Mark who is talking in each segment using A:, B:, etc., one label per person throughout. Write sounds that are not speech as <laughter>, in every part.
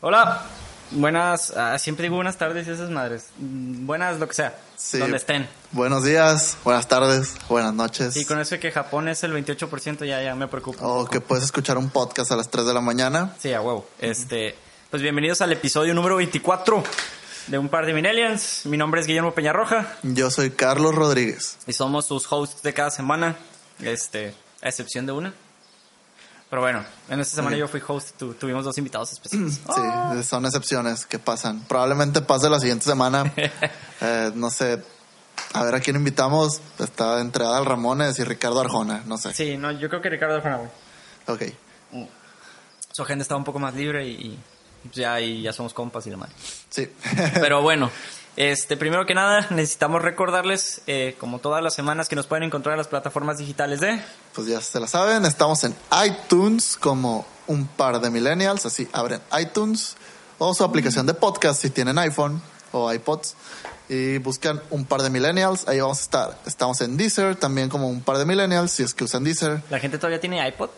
A: Hola, buenas, ah, siempre digo buenas tardes y esas madres. Mm, Buenas, lo que sea,
B: Sí.
A: donde estén.
B: Buenos días, buenas tardes, buenas noches.
A: Y con eso de que Japón es el 28%, ya, ya me preocupa.
B: O
A: poco.
B: que puedes escuchar un podcast a las 3 de la mañana.
A: Sí, a huevo. Este, pues bienvenidos al episodio número 24 de Un Par de Millennials. Mi nombre es Guillermo Peñarroja
B: Yo soy Carlos Rodríguez.
A: y somos sus hosts de cada semana, este, a excepción de una. Pero bueno, en esta semana yo fui host, tu- tuvimos dos invitados especiales. <clears throat>
B: Sí, son excepciones que pasan. Probablemente pase la siguiente semana. <laughs> Eh, no sé. A ver a quién invitamos. Está entre Adal Ramones y Ricardo Arjona. No sé.
A: Sí, no, yo creo que Ricardo Arjona, güey.
B: Ok.
A: Su agenda estaba un poco más libre y, y ya, y ya somos compas y demás.
B: Sí.
A: Pero bueno, <laughs> este, primero que nada, <laughs> necesitamos recordarles, eh, como todas las semanas, que nos pueden encontrar en las plataformas digitales de...
B: pues ya se la saben. Estamos en iTunes como un par de millennials. Así abren iTunes o su aplicación de podcast si tienen iPhone o iPods. Y buscan un par de millennials. Ahí vamos a estar. Estamos en Deezer también como un par de millennials si es que usan Deezer.
A: ¿La gente todavía tiene iPod?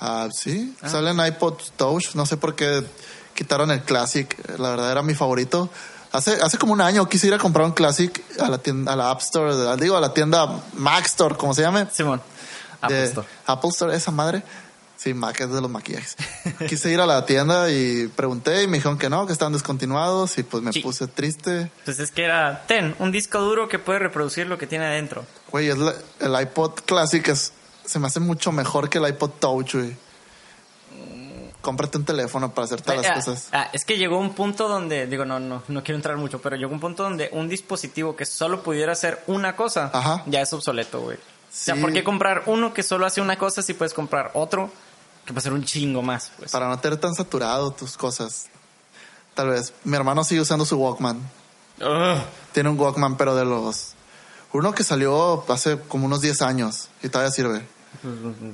B: Ah, sí, salen iPod Touch. No sé por qué quitaron el Classic. La verdad era mi favorito. Hace, hace como un año quise ir a comprar un Classic a la tienda, a la App Store, de- digo, a la tienda Mac Store, como se llame.
A: Simón. Apple
B: de
A: Store.
B: Apple Store, esa madre. Sí, Mac es de los maquillajes. <laughs> Quise ir a la tienda y pregunté y me dijeron que no, que estaban descontinuados y pues me
A: Sí.
B: puse triste.
A: Pues es que era, ten, un disco duro que puede reproducir lo que tiene adentro.
B: Güey, es la- el iPod Classic es, se me hace mucho mejor que el iPod Touch, güey. Cómprate un teléfono para hacer todas
A: Ah,
B: las cosas.
A: ah, es que llegó un punto donde, digo, no, no, no quiero entrar mucho, pero llegó un punto donde un dispositivo que solo pudiera hacer una cosa,
B: Ajá.
A: ya es obsoleto, güey. O sea. ¿por qué comprar uno que solo hace una cosa si puedes comprar otro que puede ser un chingo más? Pues?
B: Para no tener tan saturado tus cosas. Tal vez. Mi hermano sigue usando su Walkman.
A: Ugh.
B: Tiene un Walkman, pero de los... Uno que salió hace como unos 10 años y todavía sirve.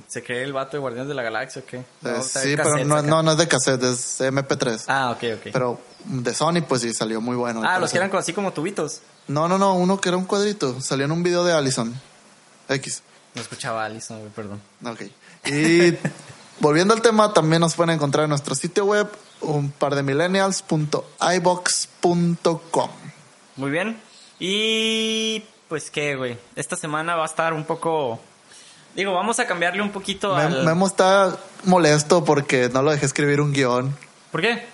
A: ¿Se cree el vato de Guardianes de la Galaxia o qué?
B: Eh,
A: No,
B: sí, pero no, no, no es de cassette, es MP3.
A: Ah, ok, ok.
B: Pero de Sony, pues sí, salió muy bueno.
A: ah, los que eran así como tubitos.
B: No, no, no, uno que era un cuadrito. Salió en un video de Allison. X.
A: No escuchaba a Alison, güey, perdón.
B: Ok. Y <laughs> volviendo al tema, también nos pueden encontrar en nuestro sitio web, un par de millennials.ibox.com.
A: Muy bien. Y pues qué, güey. Esta semana va a estar un poco... Digo, vamos a cambiarle un poquito al...
B: Memo está molesto porque no lo dejé escribir un guion.
A: ¿Por qué?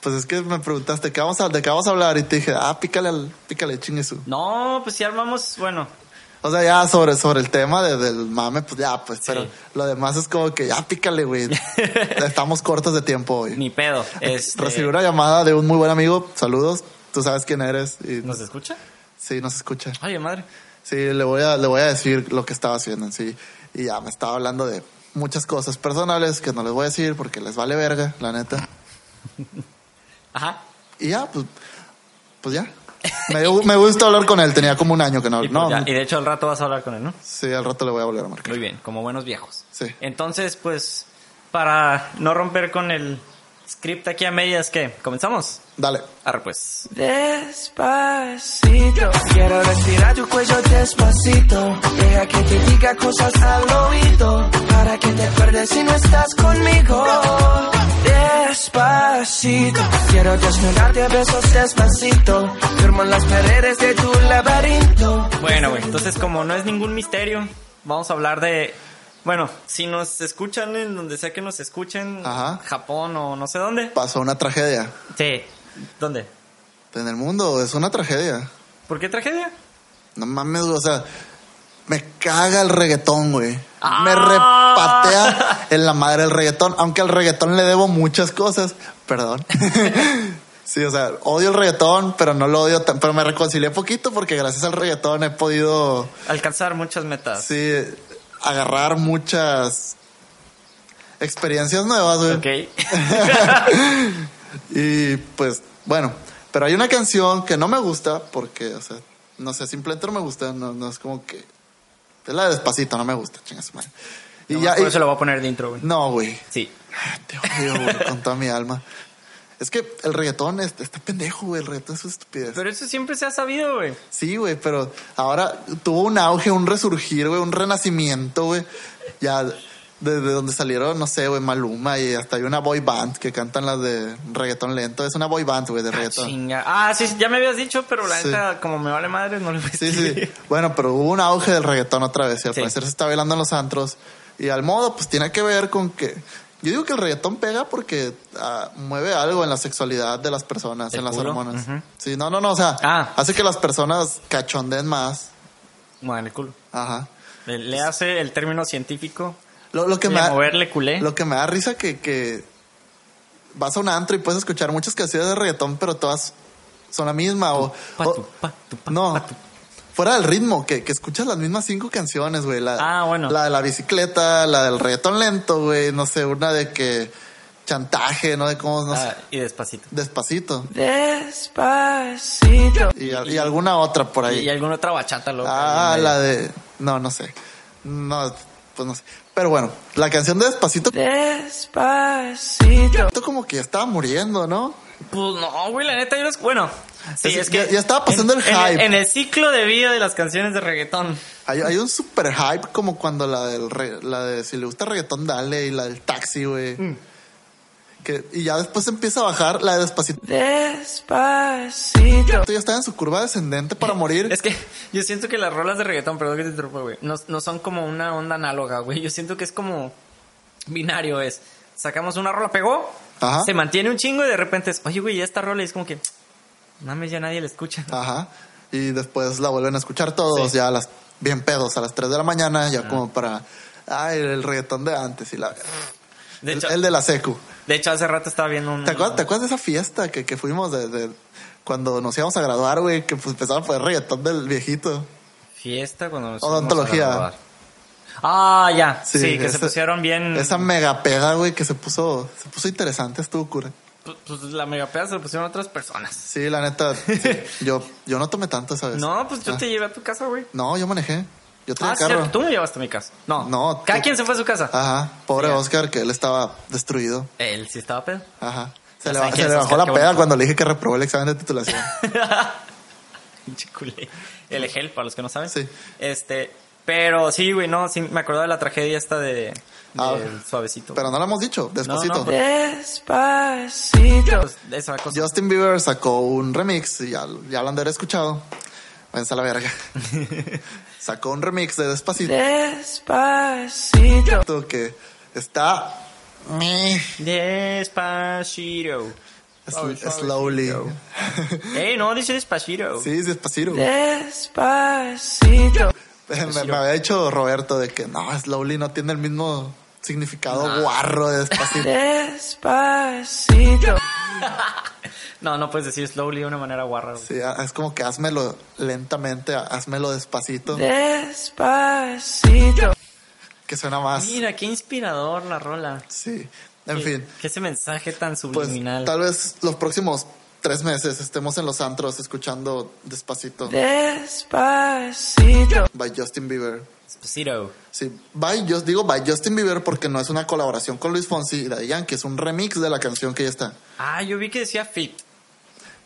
B: Pues es que me preguntaste ¿qué vamos a, de qué vamos a hablar y te dije, ah, pícale al, pícale.
A: No, pues si armamos... Bueno,
B: O sea, ya sobre, sobre el tema de- del mame, pues ya, pues, pero lo demás es como que ya pícale, güey. <laughs> Estamos cortos de tiempo hoy.
A: ni pedo. <laughs> Este,
B: Recibí una llamada de un muy buen amigo. Saludos. Tú sabes quién eres. Y
A: ¿Nos escucha?
B: sí, nos escucha.
A: Oye, madre.
B: Sí, le voy a, le voy a decir lo que estaba haciendo en sí. Y ya me estaba hablando de muchas cosas personales que no les voy a decir porque les vale verga, la neta. <laughs>
A: Ajá.
B: Y ya, pues, pues ya. Me, me gusta hablar con él. Tenía como un año que no.
A: Y, pues
B: no,
A: ya, y de hecho al rato vas a hablar con él, ¿no?
B: sí, al rato le voy a volver a marcar.
A: Muy bien, como buenos viejos.
B: Sí.
A: Entonces, pues, para no romper con el script aquí a medias, ¿qué? ¿Comenzamos?
B: Dale.
A: Arre, pues.
C: Despacito, quiero respirar tu cuello despacito. Deja que te diga cosas al oído. Para que te acuerdes si no estás conmigo. Despacito, quiero desnudarte a besos despacito. Firmo en las paredes de tu laberinto.
A: Bueno, güey, entonces como no es ningún misterio, vamos a hablar de... Bueno, si nos escuchan en donde sea que nos escuchen,
B: Ajá.
A: Japón o no sé dónde.
B: Pasó una tragedia.
A: Sí. ¿Dónde?
B: En el mundo es una tragedia.
A: ¿Por qué tragedia?
B: No mames, o sea, me caga el reggaetón, güey.
A: Ah.
B: Me repatea en la madre el reggaetón, aunque al reggaetón le debo muchas cosas. Perdón. <laughs> sí, o sea, odio el reggaetón, pero no lo odio tan, pero me reconcilié poquito porque gracias al reggaetón he podido,
A: Alcanzar muchas metas.
B: sí, agarrar muchas experiencias nuevas, güey.
A: Ok. <laughs>
B: Y pues, bueno, pero hay una canción que no me gusta porque, o sea, no sé, simplemente no me gusta, no, no es como que... Es la de despacito, no me gusta, chingas madre. Y
A: Nomás
B: ya,
A: por
B: y-
A: eso lo voy a poner de intro, güey.
B: no, güey,
A: Sí.
B: te odio, güey, con toda mi alma. Es que el reggaetón es- está pendejo, güey, el reggaetón es una estupidez.
A: Pero eso siempre se ha sabido, güey.
B: Sí, güey, pero ahora tuvo un auge, un resurgir, güey, un renacimiento, güey. Ya de, de donde salieron, no sé, güey, Maluma y hasta hay una boy band que cantan las de reggaetón lento. Es una boy band, güey, de
A: Ah,
B: reggaetón.
A: chinga. Ah, sí, ya me habías dicho, pero la
B: Sí.
A: neta, como me vale madre, no le voy a
B: Sí,
A: decir.
B: sí. Bueno, pero hubo un auge del reggaetón otra vez y al
A: Sí.
B: parecer se está bailando en los antros. Y al modo, pues tiene que ver con que. Yo digo que el reggaetón pega porque ah, mueve algo en la sexualidad de las personas,
A: ¿El
B: en las hormonas. Sí, no, no, no, o sea,
A: Ah.
B: hace que las personas cachonden más.
A: Bueno, el culo.
B: Ajá.
A: Le, le hace el término científico.
B: Lo, lo que me da,
A: moverle culé.
B: lo que me da risa que, que vas a un antro y puedes escuchar muchas canciones de reggaetón, pero todas son la misma. O, no. Fuera del ritmo, que, que escuchas las mismas cinco canciones, güey. La,
A: Ah, bueno.
B: La de la bicicleta, la del reggaetón lento, güey. No sé, una de que chantaje, ¿no? De cómo, no sé,
A: Ah, y despacito.
B: despacito.
C: Despacito.
B: Y, y alguna otra por ahí.
A: Y, alguna otra bachata, loca.
B: ah, la de... No, no sé. No, pues no sé. Pero bueno, la canción de Despacito
C: Despacito.
B: esto como que ya estaba muriendo, ¿no?
A: Pues no, güey, la neta, yo los... Bueno, sí,
B: Es-
A: es, que...
B: ya- ya estaba pasando
A: en-
B: el
A: en
B: hype.
A: En, el ciclo de vida de las canciones de reggaetón.
B: Hay, hay un super hype como cuando la del re- la de si le gusta reggaetón dale y la del taxi, güey.
A: Mm.
B: Que, y ya después empieza a bajar la de despacito.
C: Despacito.
B: Ya está en su curva descendente para morir.
A: Es que yo siento que las rolas de reggaetón, perdón que te interrumpa, güey, no, no son como una onda análoga, güey. Yo siento que es como binario, es... Sacamos una rola, pegó,
B: Ajá.
A: se mantiene un chingo y de repente es, oye, güey, ya esta rola y es como que, mames, ya nadie la escucha.
B: Ajá. Y después la vuelven a escuchar todos
A: Sí.
B: ya a las bien pedos a las 3 de la mañana, ya como para ay, el reggaetón de antes y la
A: De
B: el,
A: hecho,
B: el de la secu.
A: de hecho hace rato estaba viendo un...
B: ¿Te acuerdas, ¿Te acuerdas de esa fiesta que, que fuimos de, de- cuando nos íbamos a graduar, güey, que pues empezaba a poner reggaetón del viejito?
A: Fiesta cuando nos
B: Odontología.
A: fuimos a graduar. Ah, ya. Sí, que se pusieron bien.
B: Esa mega peda, güey, que se puso, se puso interesante, estuvo cura.
A: Pues, pues, la megapeda se lo pusieron otras personas.
B: Sí, la neta, sí, <laughs> yo, yo no tomé tanto esa vez.
A: No, pues yo
B: Ah.
A: te llevé a tu casa, güey.
B: No, yo manejé. Yo traía
A: Ah,
B: carro.
A: cierto, tú me llevaste a mi casa. No,
B: No,
A: Cada
B: tú-
A: quien se fue a su casa.
B: Ajá, pobre. Oscar, que él estaba destruido.
A: Él sí estaba pedo.
B: Ajá. Se le, se le bajó
A: Oscar,
B: la peda cuando le dije que reprobó el examen de titulación. <laughs>
A: El Egel, para los que no saben.
B: Sí.
A: Este, pero sí, güey, no, sí, me acuerdo de la tragedia esta de,
B: Ah,
A: suavecito.
B: Pero no lo hemos dicho, despacito.
A: No, no,
C: Despacito.
A: Pues, esa cosa.
B: Justin Bieber sacó un remix, y ya, ya lo han de haber escuchado. Váyanse a la verga. <laughs> sacó un remix de Despacito
C: Despacito.
B: que está
A: Despacito.
B: slowly. <laughs>
A: Ey, no, dice despacito.
B: Sí, es Despacito.
C: Despacito. <laughs>
B: me, me había dicho Roberto de que no, slowly no tiene el mismo significado guarro de Despacito. <laughs>
C: Despacito. <laughs>
A: No, no puedes decir slowly de una manera guarra. güey.
B: Sí, es como que házmelo lentamente, házmelo despacito,
C: Despacito.
B: que suena más.
A: Mira, qué inspirador la rola.
B: Sí, en
A: Qué-
B: fin.
A: Que ese mensaje tan
B: Pues
A: subliminal.
B: tal vez los próximos tres meses estemos en los antros escuchando Despacito
C: Despacito.
B: by Justin Bieber. Sí, by, yo digo by Justin Bieber porque no es una colaboración con Luis Fonsi y Daddy Yankee, es un remix de la canción que ya está.
A: Ah, yo vi que decía fit.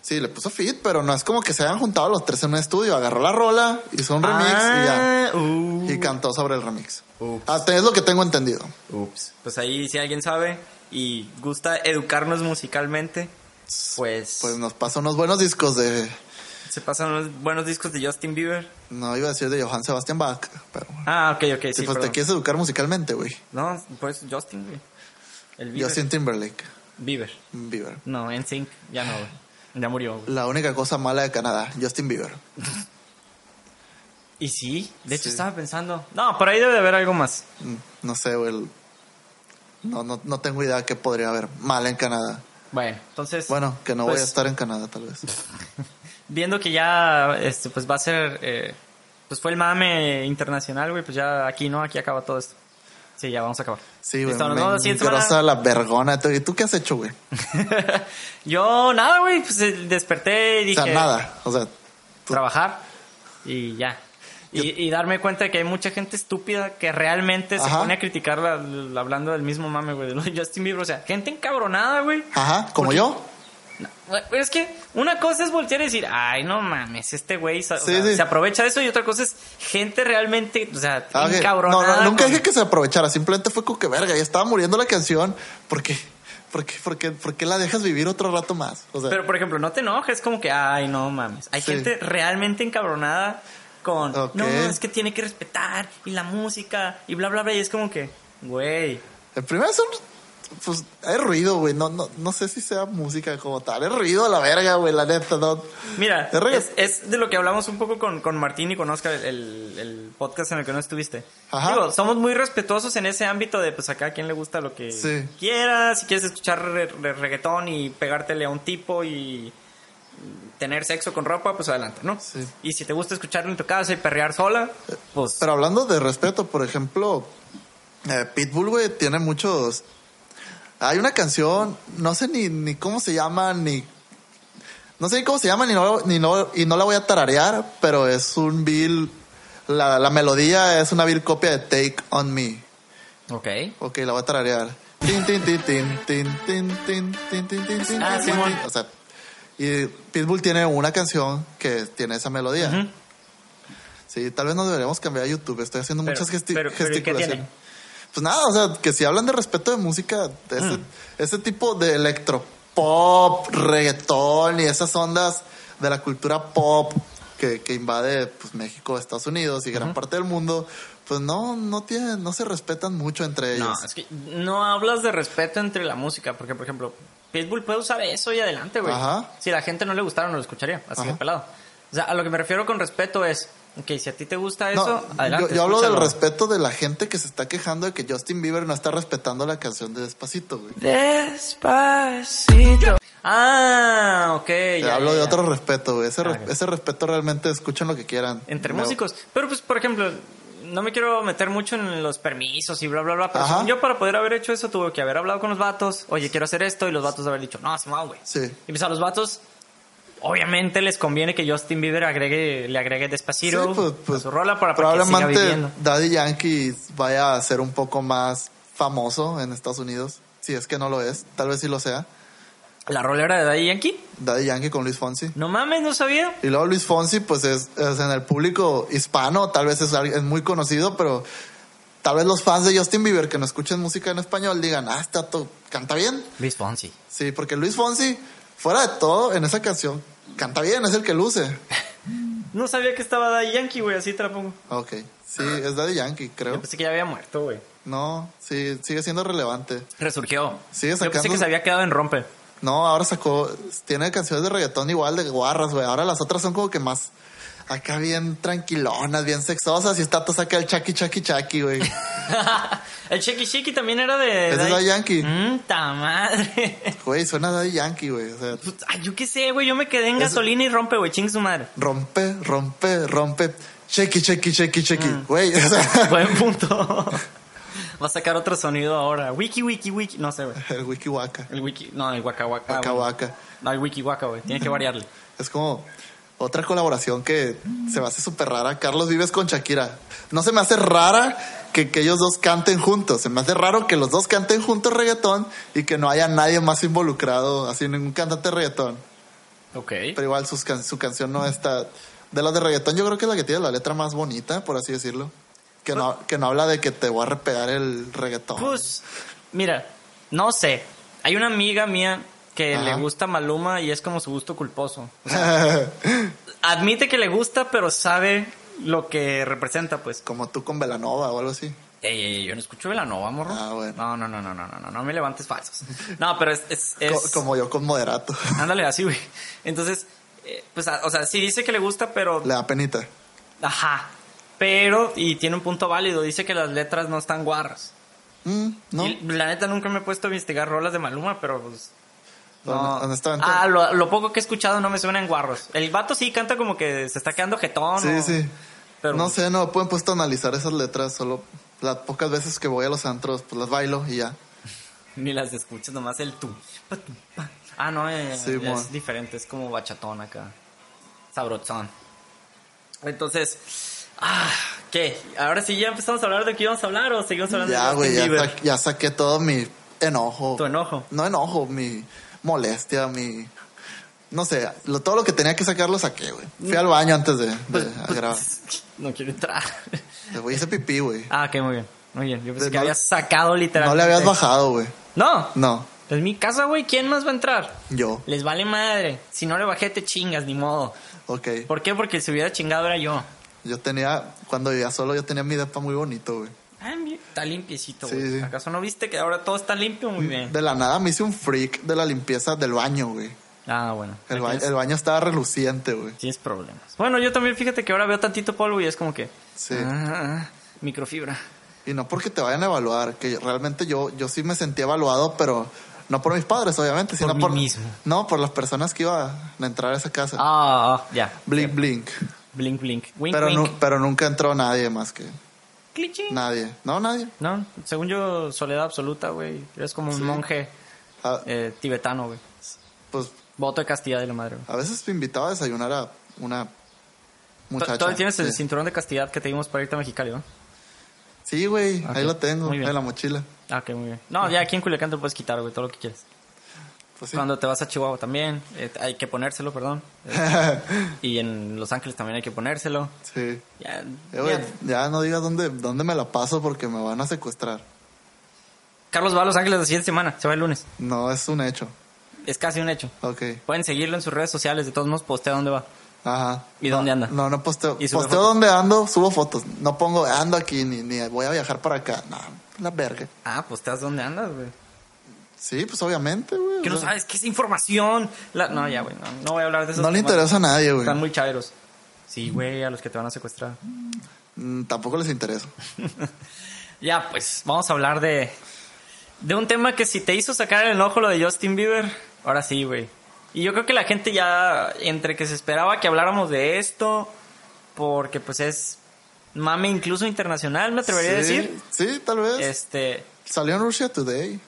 B: Sí, le puso fit, pero no es como que se hayan juntado los tres en un estudio, agarró la rola, hizo un remix y ya.
A: Ah, uh.
B: Y cantó sobre el remix.
A: Ups.
B: Hasta es lo que tengo entendido.
A: Ups. Pues ahí, si alguien sabe y gusta educarnos musicalmente, pues,
B: Pues nos pasa unos buenos discos de.
A: Se pasan unos buenos discos de Justin Bieber.
B: No iba a decir de Johann Sebastian Bach, pero.
A: Ah, ok, ok, sí,
B: Sí, pues te quieres educar musicalmente, güey.
A: No, pues Justin, güey. El Bieber.
B: Justin Timberlake.
A: Bieber.
B: Bieber.
A: No, en Sync ya no, güey. Ya murió, güey.
B: La única cosa mala de Canadá, Justin Bieber. <laughs>
A: Y sí, de hecho
B: Sí.
A: estaba pensando. No, por ahí debe de haber algo más.
B: Mm, No sé, güey. No, no, no tengo idea qué podría haber mal en Canadá.
A: Bueno, entonces.
B: Bueno, que no voy
A: pues,
B: a estar en Canadá, tal vez. <laughs>
A: Viendo que ya, este, pues va a ser. eh, pues fue el mame internacional, güey. Pues ya aquí, ¿no? Aquí acaba todo esto. Sí, ya vamos a acabar.
B: Sí, güey.
A: Nos
B: Me
A: vemos la
B: vergona. ¿Y tú qué has hecho, güey? <laughs>
A: Yo, nada, güey. Pues eh, desperté y
B: O
A: dije.
B: sea, nada. O sea,
A: Trabajar y ya. Y, y darme cuenta de que hay mucha gente estúpida que realmente se pone a criticar la- la- hablando del mismo mame, güey, de Justin Bieber. O sea, gente encabronada, güey.
B: ajá, como
A: Porque-
B: yo.
A: Bueno, Es que una cosa es voltear y decir, ay, no mames, este güey
B: Sí, sí.
A: se aprovecha de eso y otra cosa es gente realmente, o sea,
B: Ah. No,
A: encabronada.
B: no, nunca
A: con-
B: dije que se aprovechara, simplemente fue como que verga, ya estaba muriendo la canción. ¿Por qué? ¿Por qué, por qué, por qué la dejas vivir otro rato más? O sea,
A: Pero, por ejemplo, no te enojes, como que, ay, no mames. Hay
B: Sí.
A: gente realmente encabronada con,
B: Ok.
A: no, es que tiene que respetar y la música y bla, bla, bla. Y es como que, güey,
B: el primero es un. Pues es ruido, güey. No, no, no sé si sea música como tal. Es ruido a la verga, güey, la neta, no.
A: Mira,
B: Es
A: es, es de lo que hablamos un poco con, con Martín y con Oscar, el, el podcast en el que no estuviste.
B: Ajá.
A: Digo, somos muy respetuosos en ese ámbito de, pues acá a quien le gusta lo que
B: Sí.
A: quiera. Si quieres escuchar re- re- reggaetón y pegártele a un tipo y tener sexo con ropa, pues adelante, ¿no?
B: Sí.
A: Y si te gusta escucharlo en tu casa y perrear sola, pues...
B: Pero hablando de respeto, por ejemplo, eh, Pitbull, güey, tiene muchos. Hay una canción, no sé ni, ni cómo se llama, ni. No sé ni cómo se llama, ni no, ni no, y no la voy a tararear, pero es un bill. La, la melodía es una bill copia de Take on Me.
A: Ok.
B: Ok, la voy a tararear. Tin, tin, tin, tin, tin, tin, tin, tin, tin, tin, tin,
A: Ah,
B: tin, tin. O sea, y Pitbull tiene una canción que tiene esa melodía.
A: Ujú.
B: Sí, tal vez nos deberíamos cambiar a YouTube. Estoy haciendo
A: Pero-
B: muchas gesti
A: pero- pero ¿y qué
B: gesticulaciones.
A: tiene?
B: Pues nada, o sea, que si hablan de respeto de música, de ese,
A: Mm.
B: ese tipo de electropop, reggaetón y esas ondas de la cultura pop que, que invade pues, México, Estados Unidos y gran parte del mundo, pues no, no tienen, no se respetan mucho entre
A: No,
B: ellos.
A: es que no hablas de respeto entre la música, porque, por ejemplo, Pitbull puede usar eso y adelante, güey.
B: Ajá.
A: Si a la gente no le gustara, no lo escucharía, así de
B: Ajá.
A: pelado. O sea, a lo que me refiero con respeto es, ok, si a ti te gusta
B: No,
A: eso, adelante.
B: yo, yo hablo del respeto de la gente que se está quejando de que Justin Bieber no está respetando la canción de Despacito, güey.
C: Despacito.
A: Ah, ok.
B: Te
A: ya,
B: hablo
A: ya,
B: de
A: ya.
B: otro respeto, güey. Ese,
A: Ah,
B: re- ese respeto realmente escuchen lo que quieran.
A: Entre músicos. Pero, pues, por ejemplo, no me quiero meter mucho en los permisos y bla, bla, bla. Pero
B: Ajá.
A: yo, para poder haber hecho eso, tuve que haber hablado con los vatos. Oye, quiero hacer esto. Y los vatos haber dicho, no, Simón, güey.
B: Sí.
A: Y pues a los vatos, obviamente les conviene que Justin Bieber agregue, le agregue Despacito
B: Sí, pues, pues,
A: a su rola para, para que siga viviendo.
B: Daddy Yankee vaya a ser un poco más famoso en Estados Unidos. Si es que no lo es, tal vez sí lo sea.
A: ¿La rola era de Daddy Yankee?
B: Daddy Yankee con Luis Fonsi.
A: No mames, no sabía.
B: Y luego Luis Fonsi, pues es, es en el público hispano, tal vez es, muy conocido, pero tal vez los fans de Justin Bieber que no escuchen música en español digan, ah, vato canta bien.
A: Luis Fonsi.
B: Sí, porque Luis Fonsi, fuera de todo, en esa canción, canta bien, es el que luce.
A: No sabía que estaba Daddy Yankee, güey, así te la pongo.
B: Ok, sí, es Daddy Yankee,
A: Yo
B: creo.
A: pensé que ya había muerto, güey.
B: No, sí, sigue siendo relevante.
A: Resurgió.
B: Sigue
A: Yo pensé
B: sacando-
A: que se había quedado en rompe.
B: No, ahora sacó, tiene canciones de reggaetón igual de guarras, güey. Ahora las otras son como que más acá bien tranquilonas, bien sexosas y está todo saca el chaki chaki chaki, güey. <laughs>
A: el Shiki Shiki también era de...
B: Es de Daddy Yankee.
A: Mm, ta madre. <laughs>
B: Güey, suena Daddy Yankee, güey. O sea,
A: Pues, Ay, yo qué sé, güey. Yo me quedé en gasolina y rompe, güey. Ching su madre.
B: rompe, rompe, rompe. Shaki, shaki, shaki, shaki.
A: Mm.
B: Güey, o sea, <laughs>
A: Buen punto. Va a sacar otro sonido ahora. Wiki, wiki, wiki. No sé, güey.
B: el wiki waka.
A: El wiki. No, el waka waka.
B: Waka waka.
A: No, el wiki waka, güey. Tiene que variarle.
B: Es como otra colaboración que se me hace súper rara. Carlos Vives con Shakira. No se me hace rara que, que ellos dos canten juntos. Se me hace raro que los dos canten juntos reggaetón y que no haya nadie más involucrado, así ningún cantante de reggaetón.
A: Ok.
B: Pero igual sus can- su canción no está... De las de reggaetón yo creo que es la que tiene la letra más bonita, por así decirlo. Que no, que no habla de que te voy a repegar el reggaetón.
A: Pues, mira, no sé. Hay una amiga mía que
B: Ajá.
A: le gusta Maluma y es como su gusto culposo. O <laughs> sea, admite que le gusta, pero sabe lo que representa, pues.
B: Como tú con Velanova o algo así.
A: Ey, ey, ey, yo no escucho Velanova, morro.
B: Ah, bueno.
A: No, no, no, no, no, no, no, no me levantes falsos. No, pero es... es, es-
B: Co- como yo con Moderato. <laughs>
A: Ándale, así, güey. Entonces, eh, pues, o sea, sí dice que le gusta, pero...
B: Le da penita.
A: Ajá. Pero, y tiene un punto válido, dice que las letras no están guarras.
B: Mm, ¿No?
A: Y la neta nunca me he puesto a investigar rolas de Maluma, pero pues... No. Ah, lo, lo poco que he escuchado no me suena en guarros. El vato sí canta como que se está quedando jetón.
B: Sí,
A: o-
B: sí.
A: Pero,
B: No sé, no pueden puesto a analizar esas letras. Solo las pocas veces que voy a los antros, pues las bailo y ya. <laughs>
A: Ni las escuchas, nomás el tú. Ah, no, eh,
B: Sí,
A: es diferente, es como bachatón acá. Sabrozón. Entonces, ah, ¿qué? Ahora sí ya empezamos a hablar de qué íbamos a hablar o seguimos hablando
B: Ya,
A: de
B: güey, ya, sa- ya saqué todo mi enojo.
A: Tu enojo.
B: No enojo, mi molestia, mi no sé, lo- todo lo que tenía que sacar lo saqué, güey. Fui al baño antes de, de
A: Pues,
B: grabar.
A: No quiero entrar.
B: Güey, hice pipí, güey.
A: ah, ok, muy bien. Muy bien. Yo pensé
B: De-
A: que
B: no-
A: habías sacado
B: No
A: literalmente.
B: le habías bajado, güey.
A: No.
B: No,
A: Es mi casa, güey. ¿Quién más va a entrar?
B: yo.
A: Les vale madre. Si no le bajé, te chingas, ni modo.
B: Ok.
A: ¿Por qué? Porque se hubiera chingado era yo.
B: Yo tenía, cuando vivía solo, yo tenía mi depa muy bonito, güey.
A: Ah, mira, está limpiecito, güey.
B: sí.
A: ¿Acaso no viste que ahora todo está limpio? Muy bien.
B: De la nada me hice un freak de la limpieza del baño, güey.
A: Ah, bueno.
B: El, ba-
A: Tienes-
B: el baño estaba reluciente, güey.
A: Tienes problemas. Bueno, yo también fíjate que ahora veo tantito polvo y es como que...
B: Sí.
A: Ah, microfibra.
B: Y no porque te vayan a evaluar, que realmente yo, yo sí me sentí evaluado, pero no por mis padres, obviamente, sino
A: mí
B: por
A: mismo.
B: No, por las personas que iban a entrar a esa casa.
A: Ah, ah, ya.
B: blink, blink.
A: Blink, blink. Wink,
B: Pero,
A: wink.
B: nu- pero nunca entró nadie más que Nadie. No, nadie.
A: No, según yo, soledad absoluta, güey. Eres como un
B: Sí.
A: monje
B: Ah,
A: eh, tibetano, güey.
B: pues
A: Voto de castidad de la madre, güey.
B: a veces me invitaba a desayunar a una muchacha.
A: Todavía tienes el cinturón de castidad que te dimos para irte a Mexicali, ¿no?
B: Sí, güey, ahí lo tengo, en la mochila.
A: Ah, ok, muy bien. No, ya aquí en Culiacán te lo puedes quitar, güey, todo lo que quieras.
B: Pues sí.
A: Cuando te vas a Chihuahua también, eh, hay que ponérselo, perdón. Eh, <laughs> y en Los Ángeles también hay que ponérselo.
B: sí.
A: Ya,
B: Eh,
A: ya.
B: ya no digas dónde, dónde me la paso porque me van a secuestrar.
A: Carlos va a Los Ángeles la siguiente semana, se va el lunes.
B: No, es un hecho.
A: Es casi un hecho.
B: Ok.
A: Pueden seguirlo en sus redes sociales, de todos modos postea dónde va.
B: Ajá.
A: ¿Y
B: No,
A: dónde anda?
B: No, no posteo.
A: ¿Y sube
B: Posteo
A: fotos?
B: dónde ando, subo fotos. No pongo ando aquí ni, ni voy a viajar para acá. No, la verga.
A: Ah, posteas dónde andas, güey.
B: Sí, pues obviamente, güey.
A: Que no sabes qué es información. La- No, ya, güey, no, no voy a hablar de eso.
B: No le interesa a nadie, güey.
A: Están muy chairos. Sí, güey, a los que te van a secuestrar.
B: Mm, Tampoco les interesa. <laughs>
A: Ya, pues, vamos a hablar de, de un tema que si te hizo sacar el enojo lo de Justin Bieber, ahora sí, güey. Y yo creo que la gente ya, entre que se esperaba que habláramos de esto, porque pues es mame incluso internacional, me atrevería a decir.
B: Sí, tal vez.
A: Este,
B: Salió en Russia Today.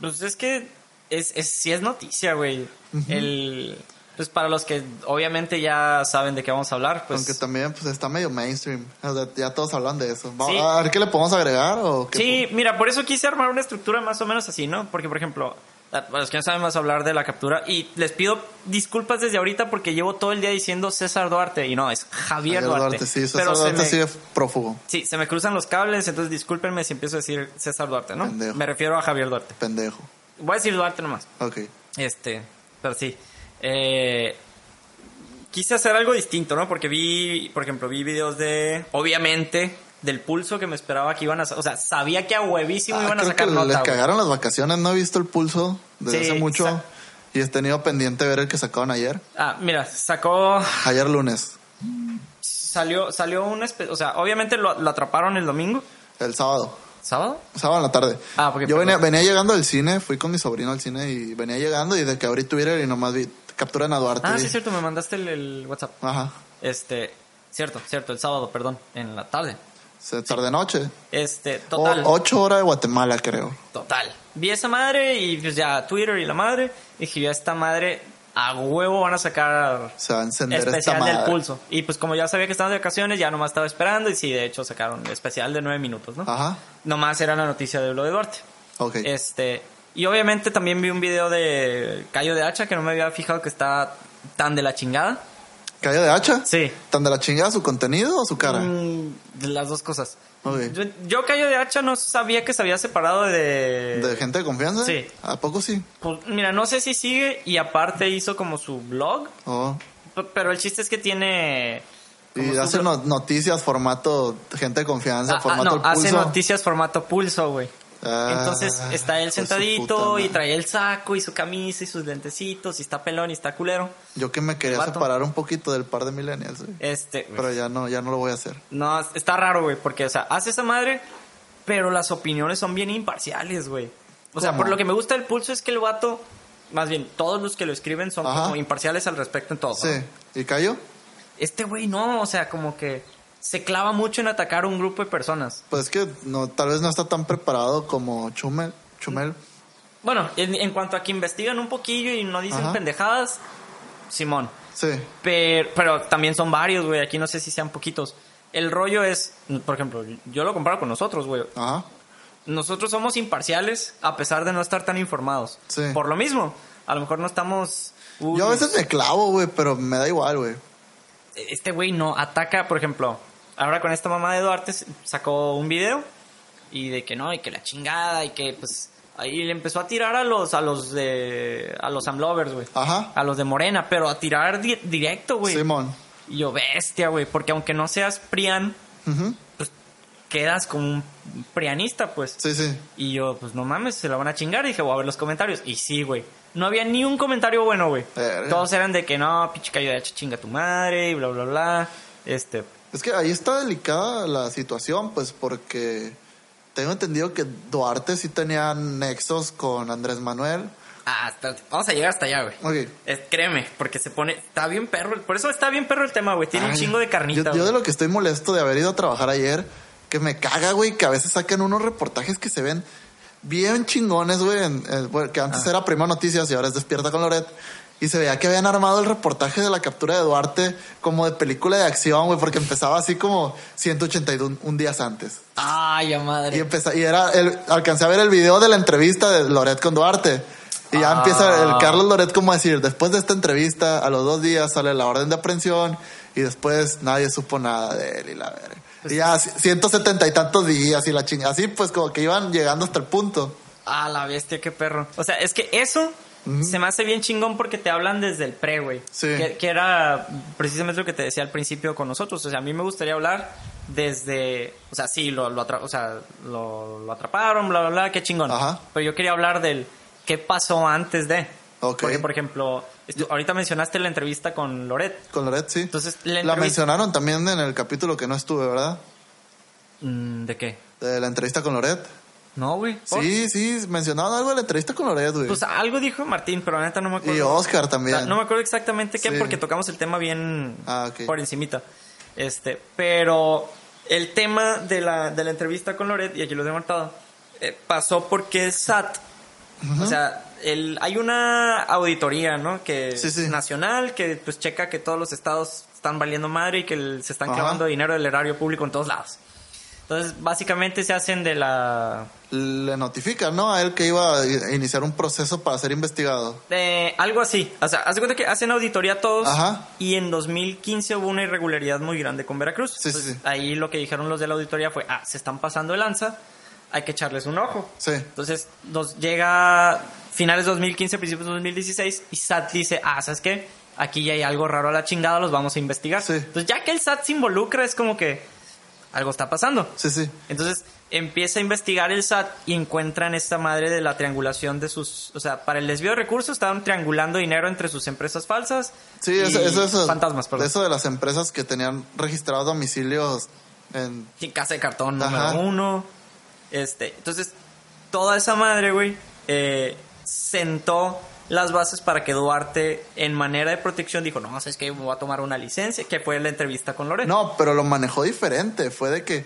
A: Pues es que es, es, sí es noticia, güey. El, pues para los que obviamente ya saben de qué vamos a hablar, pues...
B: Aunque también pues está medio mainstream. O sea, ya todos hablan de eso. Vamos
A: Sí.
B: a ver qué le podemos agregar o qué.
A: Sí, mira, por eso quise armar una estructura más o menos así, ¿no? Porque, por ejemplo, para los que no saben, vamos a hablar de la captura. Y les pido disculpas desde ahorita porque llevo todo el día diciendo César Duarte. Y no, es Javier,
B: Javier
A: Duarte.
B: Duarte, sí, César
A: Pero
B: Duarte
A: me-
B: sigue prófugo.
A: Sí, se me cruzan los cables, entonces discúlpenme si empiezo a decir César Duarte, ¿no?
B: Pendejo.
A: Me refiero a Javier Duarte.
B: Pendejo.
A: Voy a decir Duarte nomás.
B: Ok.
A: Este, pero sí. Eh, quise hacer algo distinto, ¿no? Porque vi, por ejemplo, vi videos de, obviamente, del pulso que me esperaba que iban a... O sea, sabía que a huevísimo
B: Ah,
A: iban a sacar
B: que
A: nota.
B: les cagaron las vacaciones. No he visto el pulso desde
A: Sí,
B: hace mucho. Y he tenido pendiente ver el que sacaron ayer.
A: Ah, mira, sacó...
B: Ayer lunes.
A: Salió, salió un... O sea, obviamente lo, lo atraparon el domingo.
B: El sábado.
A: ¿Sábado?
B: Sábado en la tarde.
A: Ah, porque-
B: Yo venía, venía llegando al cine, fui con mi sobrino al cine y venía llegando y de que abrí Twitter y nomás vi capturan a Duarte.
A: Ah,
B: y-
A: sí, es cierto, me mandaste el, el WhatsApp.
B: Ajá.
A: Este, cierto, cierto, el sábado, perdón, en la tarde.
B: Se tarde noche.
A: Este,
B: O-
A: total.
B: ocho horas de Guatemala, creo.
A: Total. Vi esa madre y pues ya Twitter y la madre. Y dije, ya esta madre a huevo van a sacar
B: Se va a encender
A: especial
B: esta
A: del
B: madre.
A: pulso. Y pues como ya sabía que estaban de vacaciones, ya nomás estaba esperando. Y sí, de hecho sacaron el especial de nueve minutos, ¿no?
B: Ajá.
A: Nomás era la noticia de lo de Duarte.
B: Ok.
A: Este, y obviamente también vi un video de Cayo de Hacha que no me había fijado que está tan de la chingada.
B: ¿Calle de hacha?
A: Sí.
B: ¿Tan de la chingada su contenido o su cara?
A: Mm, de las dos cosas. Yo, yo Cayo de Hacha no sabía que se había separado de...
B: ¿De gente de confianza?
A: Sí.
B: ¿A poco sí?
A: Pues, mira, no sé si sigue y aparte hizo como su blog,
B: Oh.
A: pero el chiste es que tiene...
B: Y hace no- noticias formato gente de confianza,
A: Ah, ah,
B: formato
A: no,
B: el
A: hace
B: pulso.
A: noticias formato pulso, güey.
B: Ah,
A: Entonces está él
B: pues
A: sentadito y trae el saco y su camisa y sus lentecitos y está pelón y está culero.
B: Yo que me quería separar un poquito del par de millennials, güey.
A: Este,
B: Pero ya no, ya no lo voy a hacer.
A: no, está raro, güey, porque, o sea, hace esa madre, pero las opiniones son bien imparciales, güey. O sea,
B: ¿Cómo?
A: por lo que me gusta del pulso es que el vato, más bien, todos los que lo escriben son
B: Ajá.
A: como imparciales al respecto en todo. ¿no?
B: Sí. ¿Y cayó?
A: Este güey no, o sea, como que se clava mucho en atacar a un grupo de personas.
B: Pues es que no, tal vez no está tan preparado como Chumel. Chumel.
A: Bueno, en, en cuanto a que investigan un poquillo y no dicen
B: Ajá.
A: pendejadas, Simón.
B: Sí.
A: Pero, pero también son varios, güey. Aquí no sé si sean poquitos. El rollo es, por ejemplo, yo lo comparo con nosotros, güey.
B: Ajá.
A: Nosotros somos imparciales a pesar de no estar tan informados.
B: Sí.
A: Por lo mismo. A lo mejor no estamos... uy,
B: Yo a veces me clavo, güey, pero me da igual, güey.
A: Este güey no ataca, por ejemplo, ahora con esta mamá de Duarte sacó un video y de que no, y que la chingada, y que pues ahí le empezó a tirar a los, a los de, a los Amlovers, güey.
B: Ajá.
A: A los de Morena, pero a tirar di- directo, güey.
B: Simón.
A: Y yo, bestia, güey, porque aunque no seas prian, pues quedas como un prianista, pues.
B: Sí, sí.
A: Y yo, pues no mames, se la van a chingar. Y dije, voy a ver los comentarios. Y sí, güey. No había ni un comentario bueno, güey. Todos eran de que no, pinche callo de chinga tu madre y bla, bla, bla. Este,
B: Es que ahí está delicada la situación, pues, porque tengo entendido que Duarte sí tenía nexos con Andrés Manuel.
A: ah, hasta- vamos a llegar hasta allá, güey.
B: Ok.
A: Es- créeme, porque se pone, está bien perro. Por eso está bien perro el tema, güey. Tiene un chingo de carnita.
B: Yo, de lo que estoy molesto de haber ido a trabajar ayer, que me caga, güey, que a veces sacan unos reportajes que se ven bien chingones, güey, en- en- que antes
A: Ah.
B: era Prima Noticias y ahora es Despierta con Loret. Y se veía que habían armado el reportaje de la captura de Duarte como de película de acción, güey, porque empezaba así como 181 un días antes.
A: Ay, a
B: Y
A: madre.
B: empezó, y era el, alcancé a ver el video de la entrevista de Loret con Duarte. Y ya
A: Ah.
B: empieza el Carlos Loret como a decir, después de esta entrevista, a los dos días sale la orden de aprehensión y después nadie supo nada de él y la verga.
A: Pues
B: y ya ciento setenta y tantos días y la chingada. Así pues como que iban llegando hasta el punto.
A: Ah, la bestia, qué perro. O sea, es que eso se me hace bien chingón porque te hablan desde el pre, güey.
B: Sí.
A: Que, que era precisamente lo que te decía al principio con nosotros. O sea, a mí me gustaría hablar desde. O sea, sí, lo, lo, o sea, lo, lo atraparon, bla, bla, bla, qué chingón.
B: Ajá.
A: Pero yo quería hablar del qué pasó antes de.
B: Ok.
A: Porque, por ejemplo, ahorita mencionaste la entrevista con Loret.
B: Con Loret, sí.
A: Entonces, la
B: la mencionaron también en el capítulo que no estuve, ¿verdad?
A: Mm, ¿De qué?
B: De la entrevista con Loret.
A: No, güey. ¿Por?
B: Sí, sí, mencionaron algo de la entrevista con Loret, güey.
A: Pues algo dijo Martín, pero la neta no me acuerdo.
B: y Oscar
A: O
B: también.
A: sea, no me acuerdo exactamente qué,
B: Sí.
A: porque tocamos el tema bien
B: Ah,
A: por encimita. Este, pero el tema de la, de la entrevista con Loret, y aquí lo he marcado, eh, pasó porque el SAT, o sea, el, hay una auditoría, ¿no? Que
B: Sí, sí.
A: nacional, que pues checa que todos los estados están valiendo madre y que el- se están
B: Ajá.
A: clavando dinero del erario público en todos lados. Entonces, básicamente se hacen de la
B: le notifican, ¿no? A él que iba a iniciar un proceso para ser investigado.
A: Eh, algo así. O sea, haz de cuenta que hacen auditoría todos.
B: Ajá.
A: Y en 2015 hubo una irregularidad muy grande con Veracruz.
B: Sí, sí,
A: Entonces,
B: sí.
A: Ahí lo que dijeron los de la auditoría fue, ah, se están pasando de lanza, hay que echarles un ojo.
B: Sí.
A: Entonces nos llega finales de 2015, principios de 2016 y SAT dice, ah, ¿sabes qué? Aquí ya hay algo raro a la chingada, los vamos a investigar.
B: Sí.
A: Entonces ya que el SAT se involucra es como que algo está pasando.
B: Sí, sí.
A: Entonces empieza a investigar el SAT y encuentran esta madre de la triangulación de sus, o sea, para el desvío de recursos estaban triangulando dinero entre sus empresas falsas.
B: Sí,
A: y
B: eso, eso, eso-
A: fantasmas, perdón.
B: Eso de las empresas que tenían registrados domicilios en...
A: Casa de cartón
B: Ajá.
A: número uno. Este, entonces toda esa madre, güey, eh, sentó las bases para que Duarte, en manera de protección, dijo, no, sabes que voy a tomar una licencia, que fue la entrevista con Loret.
B: No, pero lo manejó diferente. Fue de que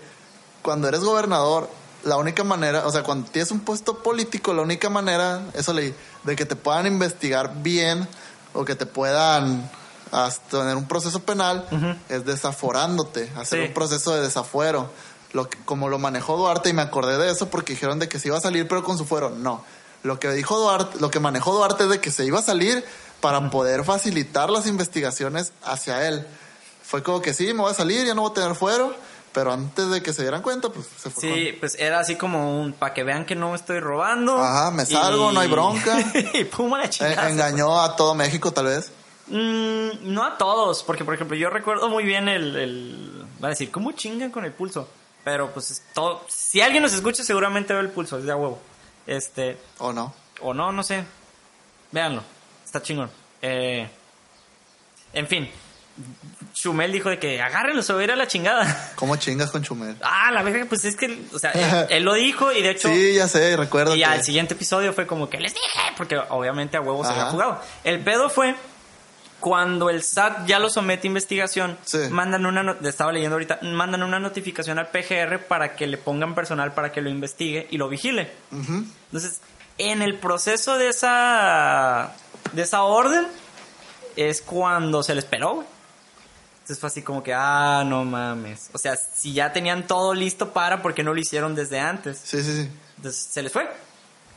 B: cuando eres gobernador, la única manera, o sea, cuando tienes un puesto político, la única manera, eso leí, de que te puedan investigar bien o que te puedan hasta tener un proceso penal es desaforándote, hacer
A: Sí.
B: un proceso de desafuero. Lo que- como lo manejó Duarte y me acordé de eso porque dijeron de que se iba a salir pero con su fuero. No. Lo que dijo Duarte, lo que manejó Duarte es de que se iba a salir para poder facilitar las investigaciones hacia él. Fue como que sí, me voy a salir, ya no voy a tener fuero, pero antes de que se dieran cuenta, pues se fue
A: Sí, pues era así como un, para que vean que no estoy robando.
B: Ajá, me salgo, no hay bronca. <laughs>
A: y pum, a la
B: con-
A: chingada.
B: Engañó a todo México, tal vez.
A: Mm, no a todos, porque por ejemplo yo recuerdo muy bien el, el... Van a decir, ¿cómo chingan con el pulso? Pero pues es todo... Si alguien nos escucha seguramente ve el pulso, es de a huevo. Este...
B: ¿O no?
A: O no, no sé. Véanlo. Está chingón. Eh, en fin. Chumel dijo de que agárrenlo, se va a ir a la chingada. <laughs>
B: ¿Cómo chingas con Chumel?
A: Ah, la verga, pues es que, o sea, él, <laughs> él lo dijo y de hecho...
B: Sí, ya sé, recuerdo
A: Y
B: que...
A: al siguiente episodio fue como que les dije, porque obviamente a huevos se había jugado. El pedo fue cuando el SAT ya lo somete a investigación,
B: Sí.
A: mandan una, no- estaba leyendo ahorita, mandan una notificación al PGR para que le pongan personal para que lo investigue y lo vigile.
B: Ujú.
A: Entonces, en el proceso de esa, de esa orden, es cuando se les peló, güey. Entonces fue así como que, ah, no mames. O sea, si ya tenían todo listo para, ¿por qué no lo hicieron desde antes?
B: Sí, sí, sí.
A: Entonces se les fue.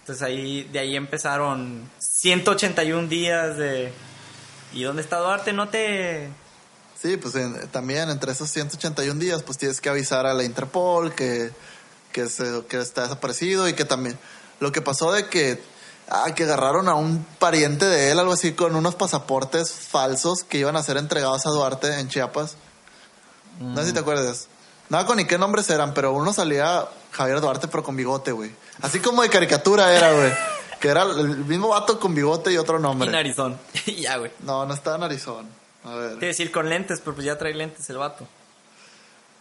A: Entonces ahí, de ahí empezaron 181 días de... ¿Y dónde está Duarte? No te...
B: Sí, pues en- también entre esos 181 días, pues tienes que avisar a la Interpol que, que, se, que está desaparecido y que también lo que pasó de que, ah, que agarraron a un pariente de él, algo así, con unos pasaportes falsos que iban a ser entregados a Duarte en Chiapas. No sé si te acuerdas. No con ni qué nombres eran, pero uno salía Javier Duarte, pero con bigote, güey. Así como de caricatura era, güey. Que era el mismo vato con bigote y otro
A: Y
B: nombre.
A: narizón. <laughs> Y ya, güey.
B: No, no estaba en Arizona. A ver.
A: Quiere decir con lentes, pero pues ya trae lentes el vato.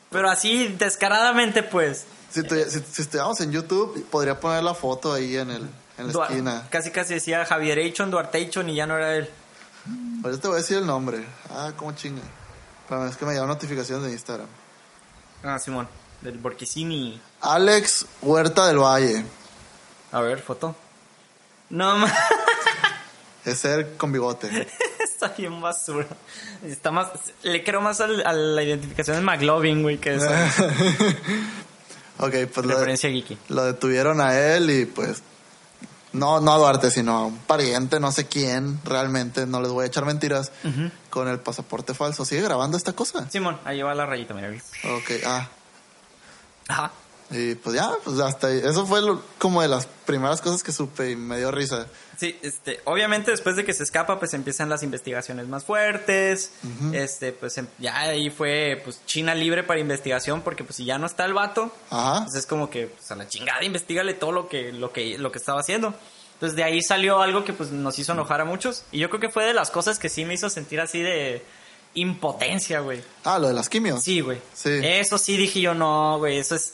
A: Pero así, descaradamente, pues.
B: Si, tu- si, si estuviéramos en YouTube, podría poner la foto ahí en, el, en la esquina.
A: Casi casi decía Javier Eichon, Duarte Eichon y ya no era él.
B: Ahorita te voy a decir el nombre. Ah, cómo chinga. Pero es que me llegan notificaciones de Instagram.
A: Ah, Simón. Del Borquicini.
B: Alex Huerta del Valle.
A: A ver, foto. No ma- <laughs>
B: Es él con bigote. <laughs>
A: Está bien basura. Está más. Le creo más al- a la identificación de McLovin, güey, que eso. <laughs>
B: ok, pues lo,
A: Referencia geeky.
B: lo detuvieron a él y pues... No, no a Duarte, sino a un pariente, no sé quién, realmente, no les voy a echar mentiras, con el pasaporte falso. ¿Sigue grabando esta cosa?
A: Simón, ahí va la rayita, mira.
B: Ok, ah,
A: Ajá.
B: Y pues ya, pues hasta ahí. Eso fue lo- como de las primeras cosas que supe y me dio risa.
A: Sí, este, obviamente después de que se escapa, pues empiezan las investigaciones más fuertes. Este, pues em- ya ahí fue pues China libre para investigación, porque pues si ya no está el vato,
B: Ajá.
A: pues es como que pues, a la chingada investigale todo lo que, lo que, lo que estaba haciendo. Entonces de ahí salió algo que pues nos hizo enojar a muchos. Y yo creo que fue de las cosas que sí me hizo sentir así de impotencia, güey.
B: Ah, lo de las quimios.
A: Sí, güey.
B: Sí.
A: Eso sí dije yo, no, güey, eso es...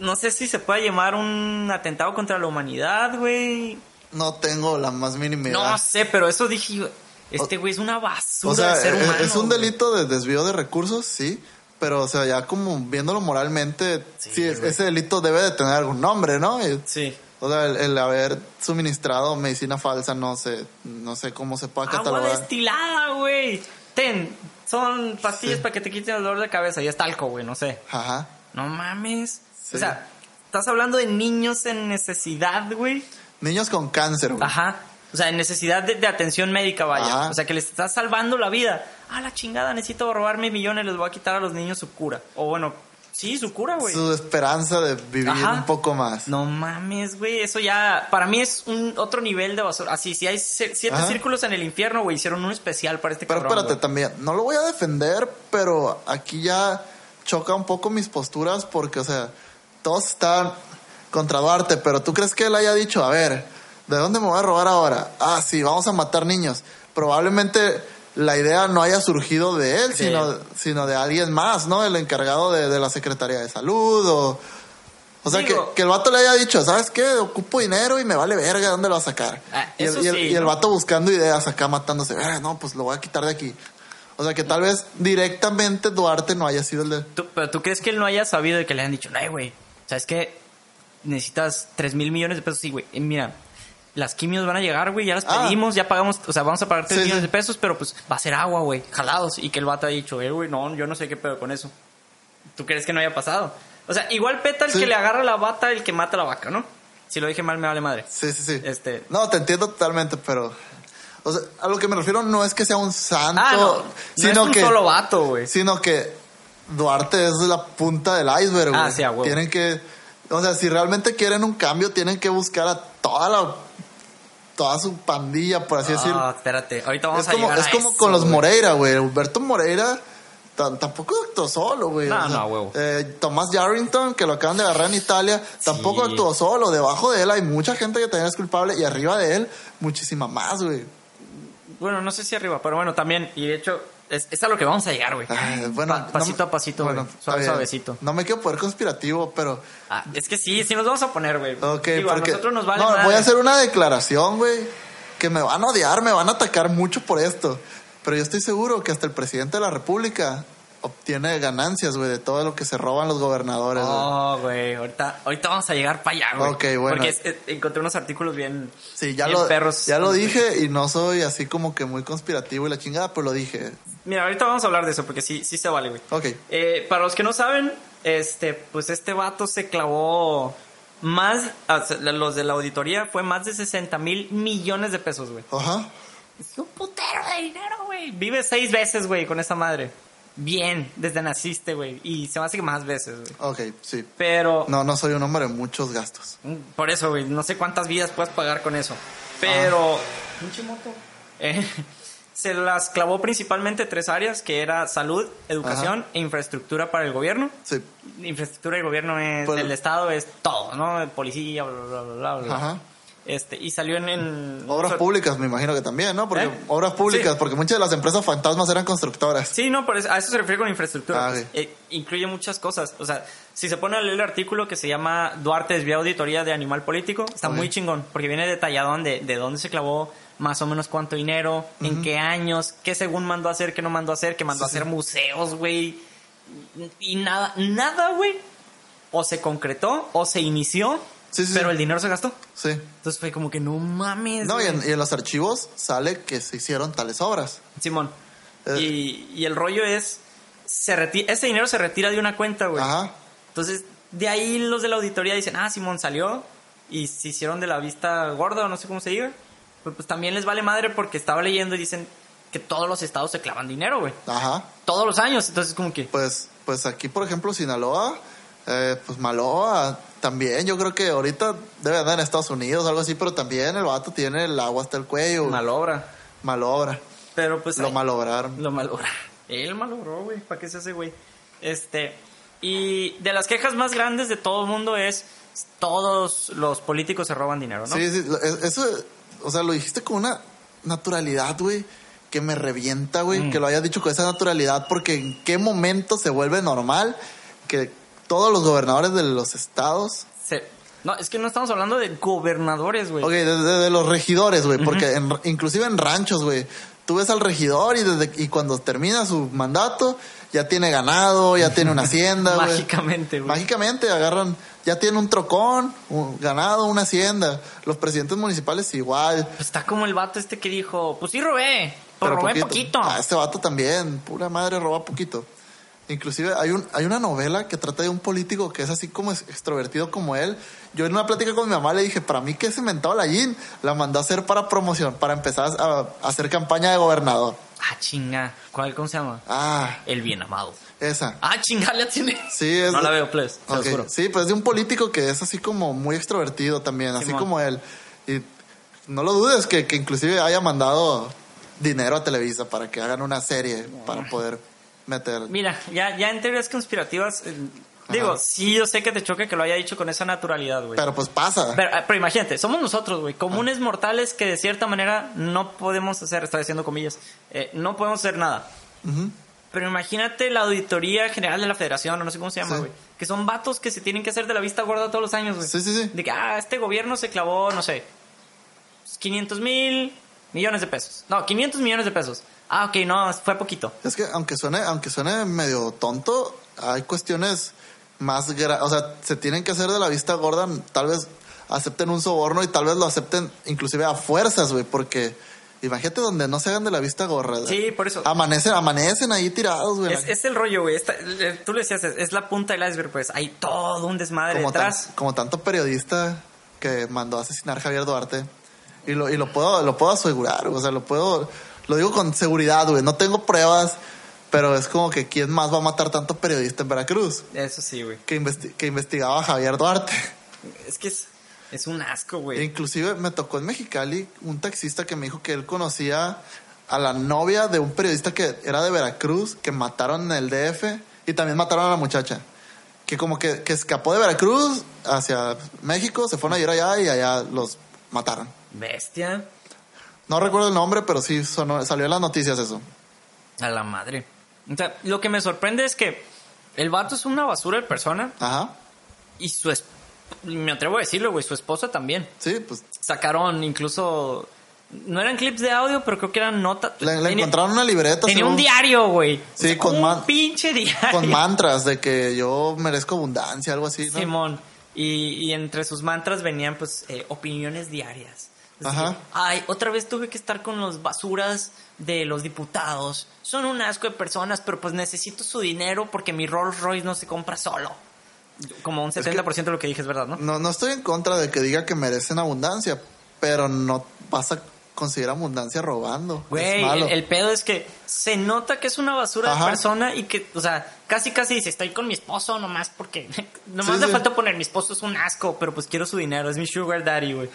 A: No sé si se puede llamar un atentado contra la humanidad, güey.
B: No tengo la más mínima idea.
A: No sé, pero eso dije. Este güey es una basura
B: o sea,
A: de ser
B: es-
A: humano.
B: es un delito de desvío de recursos, sí. Pero, o sea, ya como viéndolo moralmente,
A: Sí,
B: ese delito debe de tener algún nombre, ¿no? Y-
A: Sí.
B: O sea, el, el haber suministrado medicina falsa, no sé, no sé cómo se puede
A: Agua
B: catalogar.
A: destilada, güey. Ten, son pastillas
B: Sí.
A: para que te quiten el dolor de cabeza y es talco, güey, no sé.
B: Ajá.
A: No mames.
B: Sí.
A: O sea, estás hablando de niños en necesidad, güey.
B: Niños con cáncer, güey.
A: Ajá. O sea, en necesidad de, de atención médica, vaya.
B: Ajá.
A: O sea, que les estás salvando la vida. Ah, la chingada, necesito robarme millones, les voy a quitar a los niños su cura. O bueno, sí, su cura, güey.
B: Su esperanza de vivir
A: Ajá.
B: un poco más.
A: No mames, güey, eso ya para mí es un otro nivel de basura. Así, si hay siete
B: Ajá.
A: círculos en el infierno, güey, hicieron uno especial para este
B: Pero
A: cabrón.
B: espérate, también, no lo voy a defender, pero aquí ya choca un poco mis posturas porque, o sea, todos están contra Duarte, pero tú crees que él haya dicho, a ver, ¿de dónde me voy a robar ahora? Ah, sí, vamos a matar niños. Probablemente la idea no haya surgido de él,
A: Sí.
B: sino, sino de alguien más, ¿no? El encargado de, de la Secretaría de Salud o... O sea, que,
A: Digo-
B: que el vato le haya dicho, ¿sabes qué? Ocupo dinero y me vale verga, ¿dónde lo va a sacar?
A: Ah,
B: y, el,
A: eso
B: y el-
A: sí,
B: y el
A: ¿no?
B: vato buscando ideas acá matándose, "Verga, no, pues lo voy a quitar de aquí. O sea, que tal vez directamente Duarte no haya sido el de...
A: Tú- pero tú crees que él no haya sabido de que le han dicho, no, güey, ¿sabes qué? Necesitas 3 mil millones de pesos. Sí, güey, eh, mira, las quimios van a llegar, güey, ya las
B: Ah.
A: pedimos, ya pagamos, o sea, vamos a pagar 3
B: Sí,
A: millones
B: sí.
A: de pesos, pero pues va a ser agua, güey, jalados. Y que el vato ha dicho, eh, güey, no, yo no sé qué pedo con eso. ¿Tú crees que no haya pasado? O sea, igual peta el
B: Sí.
A: que le agarra la bata, el que mata la vaca, ¿no? Si lo dije mal, me vale madre.
B: Sí, sí, sí.
A: Este-
B: No, te entiendo totalmente, pero... O sea, a lo que me refiero no es que sea un santo,
A: Ah, no, no
B: sino
A: es un
B: que...
A: solo vato, güey.
B: Sino que Duarte es la punta del iceberg,
A: Ah,
B: güey.
A: sí, a huevo.
B: Tienen que... O sea, si realmente quieren un cambio, tienen que buscar a toda la... Toda su pandilla, por así decirlo.
A: Ah, espérate, ahorita vamos
B: es
A: a
B: como,
A: llegar
B: es
A: a
B: como
A: eso,
B: con los
A: güey.
B: Moreira, güey. Humberto Moreira tampoco actuó solo, güey.
A: No,
B: O sea,
A: no, huevo.
B: eh, Tomás Yarrington, que lo acaban de agarrar en Italia, tampoco
A: Sí.
B: actuó solo. Debajo de él hay mucha gente que también es culpable y arriba de él muchísima más, güey.
A: Bueno, no sé si arriba, pero bueno, también. Y de hecho, es, es a lo que vamos a llegar, güey.
B: Ay, bueno,
A: Pa- pasito
B: no-
A: a pasito,
B: bueno,
A: Suave, suavecito.
B: No me quiero poner conspirativo, pero...
A: Ah, es que sí, sí nos vamos a poner, güey.
B: Ok,
A: Digo, a
B: porque...
A: nosotros nos vale
B: no,
A: madre.
B: voy a hacer una declaración, güey. Que me van a odiar, me van a atacar mucho por esto. Pero yo estoy seguro que hasta el presidente de la República obtiene ganancias, güey, de todo lo que se roban los gobernadores. güey.
A: Oh, güey, ahorita, ahorita vamos a llegar para allá, güey.
B: Ok, bueno.
A: Porque es- es- encontré unos artículos bien...
B: Sí, ya
A: bien
B: lo,
A: perros.
B: ya lo dije y no soy así como que muy conspirativo y la chingada, pero lo dije.
A: Mira, ahorita vamos a hablar de eso porque sí, sí se vale, güey.
B: Ok.
A: Eh, para los que no saben, este, pues este vato se clavó más, sea, los de la auditoría fue más de 60 mil millones de pesos, güey.
B: Ajá.
A: Es un putero de dinero, güey. Vive seis veces, güey, con esa madre. Bien, desde naciste, güey. Y se me hace que más veces, güey.
B: Ok, sí.
A: Pero,
B: No, no soy un hombre de muchos gastos.
A: por eso, güey, no sé cuántas vidas puedes pagar con eso. Pero, pinche moto. Eh, <laughs> se las clavó principalmente tres áreas, que era salud, educación e infraestructura para el gobierno.
B: Sí.
A: Infraestructura del gobierno es,
B: Pues-
A: del Estado es todo, ¿no? Policía, bla, bla, bla, bla, bla.
B: Ajá.
A: Este, y salió en... en
B: Obras públicas, me imagino que también, ¿no? Porque
A: ¿Eh?
B: obras públicas,
A: Sí.
B: porque muchas de las empresas fantasmas eran constructoras.
A: Sí, no, por eso- a eso se refiere con infraestructura.
B: Ah,
A: pues. Eh, incluye muchas cosas. O sea, si se pone a leer el artículo que se llama Duarte desvía auditoría de animal político, está muy chingón, porque viene detalladón de, de dónde se clavó, más o menos cuánto dinero, en qué años, qué según mandó a hacer, qué no mandó a hacer, que mandó
B: Sí,
A: a hacer museos, güey. Y nada, nada, güey. O se concretó, o se inició,
B: Sí, sí,
A: pero
B: sí.
A: el dinero se gastó.
B: Sí.
A: Entonces fue como que no mames.
B: No, y en, y en los archivos sale que se hicieron tales obras.
A: Simón.
B: Eh.
A: Y, y el rollo es, se ese dinero se retira de una cuenta, güey.
B: Ajá.
A: Entonces, de ahí los de la auditoría dicen, ah, Simón salió y se hicieron de la vista gorda o no sé cómo se diga. Pues, pues también les vale madre porque estaba leyendo y dicen que todos los estados se clavan dinero, güey.
B: Ajá.
A: Todos los años. Entonces, como que...
B: Pues, pues aquí, por ejemplo, Sinaloa, eh, pues Maloa también. Yo creo que ahorita debe andar en Estados Unidos algo así, pero también el vato tiene el agua hasta el cuello.
A: Malobra.
B: Malobra.
A: Pero pues...
B: Lo
A: ahí-
B: malobraron.
A: Lo malogró. Él malogró, güey. ¿Para qué se hace, güey? Este. Y de las quejas más grandes de todo el mundo es. Todos los políticos se roban dinero, ¿no?
B: Sí, sí, eso, o sea, lo dijiste con una naturalidad, güey, que me revienta, güey,
A: Mm.
B: que lo hayas dicho con esa naturalidad, porque en qué momento se vuelve normal que todos los gobernadores de los estados,
A: Se- No, es que no estamos hablando de gobernadores, güey.
B: ok, de, de- de los regidores, güey, porque en- inclusive en ranchos, güey, tú ves al regidor y desde y cuando termina su mandato ya tiene ganado, ya <laughs> tiene una hacienda, güey.
A: Mágicamente, güey.
B: Mágicamente agarran, ya tiene un trocón, un ganado, una hacienda. Los presidentes municipales igual.
A: Pues está como el vato este que dijo, pues sí robé, pero robé poquito.
B: Ah, este vato también, pura madre, roba poquito. Inclusive hay un hay una novela que trata de un político que es así como extrovertido como él. Yo en una plática con mi mamá le dije, para mí que ese mentado la Yin la mandó a hacer para promoción, para empezar a, a hacer campaña de gobernador.
A: Ah, chinga. ¿Cuál, cómo se llama?
B: Ah,
A: El bien amado.
B: esa.
A: Ah, chinga, la tiene.
B: Sí, es
A: No la veo, please. Se
B: Ok,
A: los juro.
B: Sí, pues es de un político que es así como muy extrovertido también, así como él. Y no lo dudes que, que inclusive haya mandado dinero a Televisa para que hagan una serie para poder meter.
A: Mira, ya, ya en teorías conspirativas, eh, digo, sí, yo sé que te choca que lo haya dicho con esa naturalidad, güey.
B: Pero pues pasa.
A: Pero, eh, pero imagínate, somos nosotros, güey, comunes mortales que de cierta manera no podemos hacer, estoy haciendo comillas, eh, no podemos hacer nada. Pero imagínate la Auditoría General de la Federación, o no sé cómo se llama,
B: Sí.
A: güey. Que son vatos que se tienen que hacer de la vista gorda todos los años, güey.
B: Sí, sí, sí.
A: De que, ah, este gobierno se clavó, no sé, 500 mil millones de pesos. No, 500 millones de pesos. Ah, ok, no, fue poquito.
B: Es que aunque suene, aunque suene medio tonto, hay cuestiones más gra- o sea, se tienen que hacer de la vista gorda, tal vez acepten un soborno y tal vez lo acepten inclusive a fuerzas, güey, porque imagínate donde no se hagan de la vista gorda.
A: Sí, por eso.
B: Amanecen, amanecen ahí tirados, güey.
A: Es, es el rollo, güey. Tú le decías, es, la punta del iceberg, pues. Hay todo un desmadre
B: como, tan-
A: detrás.
B: como tanto periodista que mandó a asesinar a Javier Duarte. Y lo, y lo puedo, lo puedo asegurar, o sea, lo puedo, lo digo con seguridad, güey. No tengo pruebas, pero es como que quién más va a matar tanto periodista en Veracruz
A: Eso sí, güey.
B: que, investi- que investigaba a Javier Duarte.
A: Es que es, es un asco, güey.
B: Inclusive me tocó en Mexicali un taxista que me dijo que él conocía a la novia de un periodista que era de Veracruz, que mataron en el DF y también mataron a la muchacha. Que como que, que escapó de Veracruz hacia México, se fueron a ir allá y allá los mataron.
A: Bestia.
B: No recuerdo el nombre, pero sí sonó- salió en las noticias eso.
A: A la madre. O sea, lo que me sorprende es que el vato es una basura de persona
B: Ajá.
A: y su es- me atrevo a decirlo, güey, su esposa también.
B: Sí, pues
A: Sacaron incluso no eran clips de audio, pero creo que eran notas.
B: le, encontraron una libreta.
A: Tenía
B: según-
A: un diario, güey.
B: Sí, con
A: un pinche diario.
B: Con mantras de que yo merezco abundancia, algo así. ¿no?
A: Simón. Y, y entre sus mantras venían, pues, eh, opiniones diarias. Es
B: Ajá.
A: Ay, otra vez tuve que estar con los basuras de los diputados. Son un asco de personas, pero pues necesito su dinero porque mi Rolls Royce no se compra solo. Como un 70% de lo que dije es verdad, ¿no?
B: No, no estoy en contra de que diga que merecen abundancia, pero no vas a conseguir abundancia robando.
A: Güey, el, el pedo es que se nota que es una basura
B: Ajá.
A: de persona y que, o sea, casi casi dice, estoy con mi esposo nomás porque, <laughs> nomás
B: Sí,
A: le
B: sí.
A: falta poner, mi esposo es un asco, pero pues quiero su dinero, es mi sugar daddy, güey.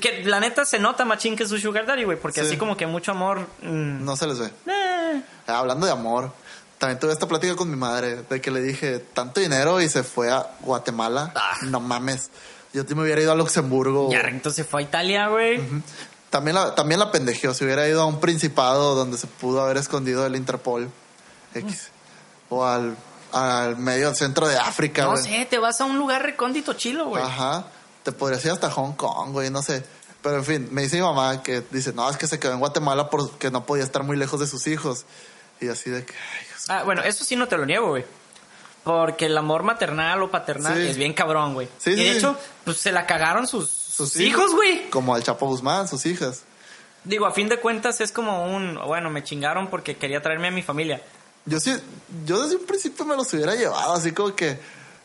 A: Que la neta se nota machín que es su sugar daddy, güey, porque
B: Sí.
A: así como que mucho amor... mm,
B: no se les ve.
A: eh.
B: Hablando de amor, también tuve esta plática con mi madre de que le dije tanto dinero y se fue a Guatemala.
A: Ah.
B: No mames. Yo te me hubiera ido a Luxemburgo.
A: Ya, entonces fue a Italia, güey.
B: También la, también la pendejeó. Si hubiera ido a un principado donde se pudo haber escondido el Interpol. X. O al, al medio centro de África,
A: No
B: güey.
A: sé, te vas a un lugar recóndito chilo, güey.
B: Ajá. Te podrías ir hasta Hong Kong, güey, no sé. Pero en fin, me dice mi mamá que dice, no, es que se quedó en Guatemala porque no podía estar muy lejos de sus hijos. Y así de que, ay, Dios.
A: Ah, bueno, eso sí no te lo niego, güey. Porque el amor maternal o paternal
B: Sí.
A: es bien cabrón, güey.
B: Sí,
A: y de
B: sí.
A: hecho, pues se la cagaron sus, sus hijos, güey.
B: Como al Chapo Guzmán, sus hijas.
A: Digo, a fin de cuentas es como un, bueno, me chingaron porque quería traerme a mi familia.
B: Yo sí, yo desde un principio me los hubiera llevado, así como que,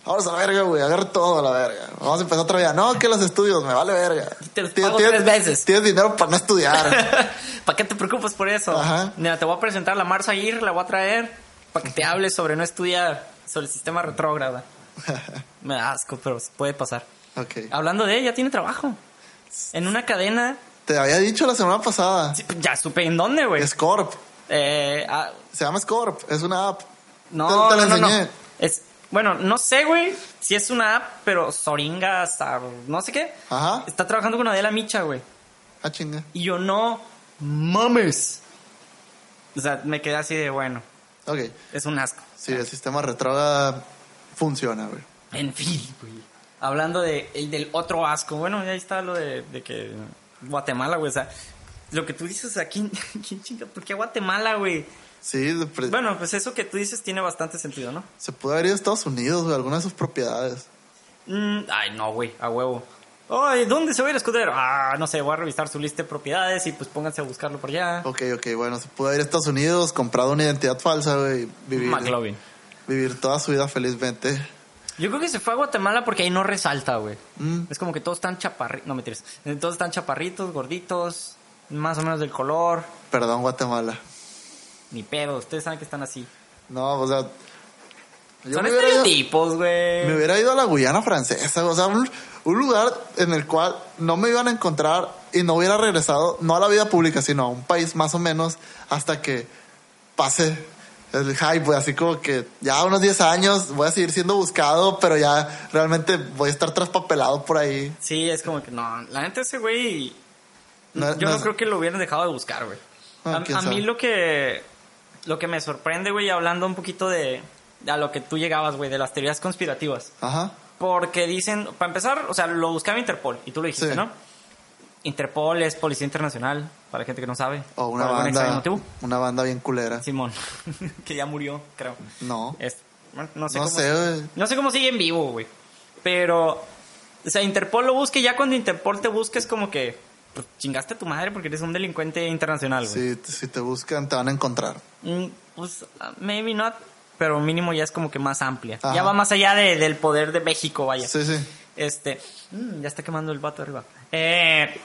B: vamos a la verga, güey, agarra todo a la verga. Vamos a empezar otra vida. No, que los estudios, me vale verga.
A: Te los
B: Tienes-
A: pago
B: tienes-
A: tres veces.
B: Tienes dinero para no estudiar. <laughs>
A: ¿Para qué te preocupas por eso?
B: Ajá.
A: Mira, te voy a presentar a la Marza Aguirre, la voy a traer para que te hables sobre no estudiar sobre el sistema retrógrada. <laughs> Me da asco, pero puede pasar.
B: Ok.
A: Hablando de ella, tiene trabajo. En una cadena.
B: Te había dicho la semana pasada.
A: sí, Ya supe en dónde, güey.
B: Scorp.
A: Eh, ah,
B: Se llama Scorp. Es una app.
A: no,
B: Te- te la
A: no, no. Es, bueno, no sé, güey, si es una app, pero Soringa, hasta no sé qué.
B: Ajá.
A: Está trabajando con Adela Micha, güey.
B: Ah, chinga.
A: Y yo no mames. O sea, me quedé así de, bueno,
B: Ok.
A: es un asco.
B: Sí, el sistema retrógrada funciona, güey.
A: En fin, güey. Hablando de, el del otro asco. Bueno, ahí está lo de, de que Guatemala, güey. O sea, lo que tú dices aquí, <laughs> ¿quién chinga? ¿Por qué Guatemala, güey?
B: Sí,
A: Bueno, pues eso que tú dices tiene bastante sentido, ¿no?
B: se pudo haber ido a Estados Unidos, güey, alguna de sus propiedades.
A: Mm, ay, no, güey, a huevo. Ay, ¿dónde se va a ir a escudero? Ah, no sé, voy a revisar su lista de propiedades y pues pónganse a buscarlo por allá.
B: Ok, ok, bueno, se pudo ido a Estados Unidos, comprado una identidad falsa, güey, vivir,
A: McLovin.
B: vivir toda su vida felizmente.
A: Yo creo que se fue a Guatemala porque ahí no resalta, güey.
B: Mm.
A: Es como que todos están chaparritos. No, mentiras. Todos están chaparritos, gorditos, más o menos del color.
B: Perdón, Guatemala.
A: Ni pedo, ustedes saben que están así.
B: No, o sea, yo
A: Son estereotipos, güey.
B: me hubiera ido a la Guyana francesa, o sea, un, un lugar en el cual no me iban a encontrar y no hubiera regresado, no a la vida pública, sino a un país más o menos hasta que pase el hype, así como que ya unos 10 años voy a seguir siendo buscado, pero ya realmente voy a estar traspapelado por ahí.
A: Sí, es como que no. La neta, ese güey.
B: No-
A: yo
B: no
A: creo que lo hubieran dejado de buscar, güey. A a mí lo que. Lo que me sorprende, güey, hablando un poquito de. A lo que tú llegabas, güey, de las teorías conspirativas.
B: Ajá.
A: Porque dicen, para empezar, o sea, lo buscaba Interpol, y tú lo dijiste,
B: Sí.
A: ¿no? Interpol es Policía Internacional, para gente que no sabe.
B: O una banda, una banda bien culera.
A: Simón, <laughs> que ya murió, creo.
B: No.
A: Es, bueno, no sé
B: No
A: cómo.
B: sé.
A: No sé cómo sigue en vivo, güey. Pero, o sea, Interpol lo busque, ya cuando Interpol te busca es como que, pues chingaste a tu madre porque eres un delincuente internacional, güey.
B: Si, si te buscan, te van a encontrar.
A: Mm, pues, maybe not, pero mínimo ya es como que más amplia.
B: Ajá.
A: Ya va más allá de- del poder de México, vaya.
B: Sí, sí.
A: Este, mm, ya está quemando el vato arriba. Eh,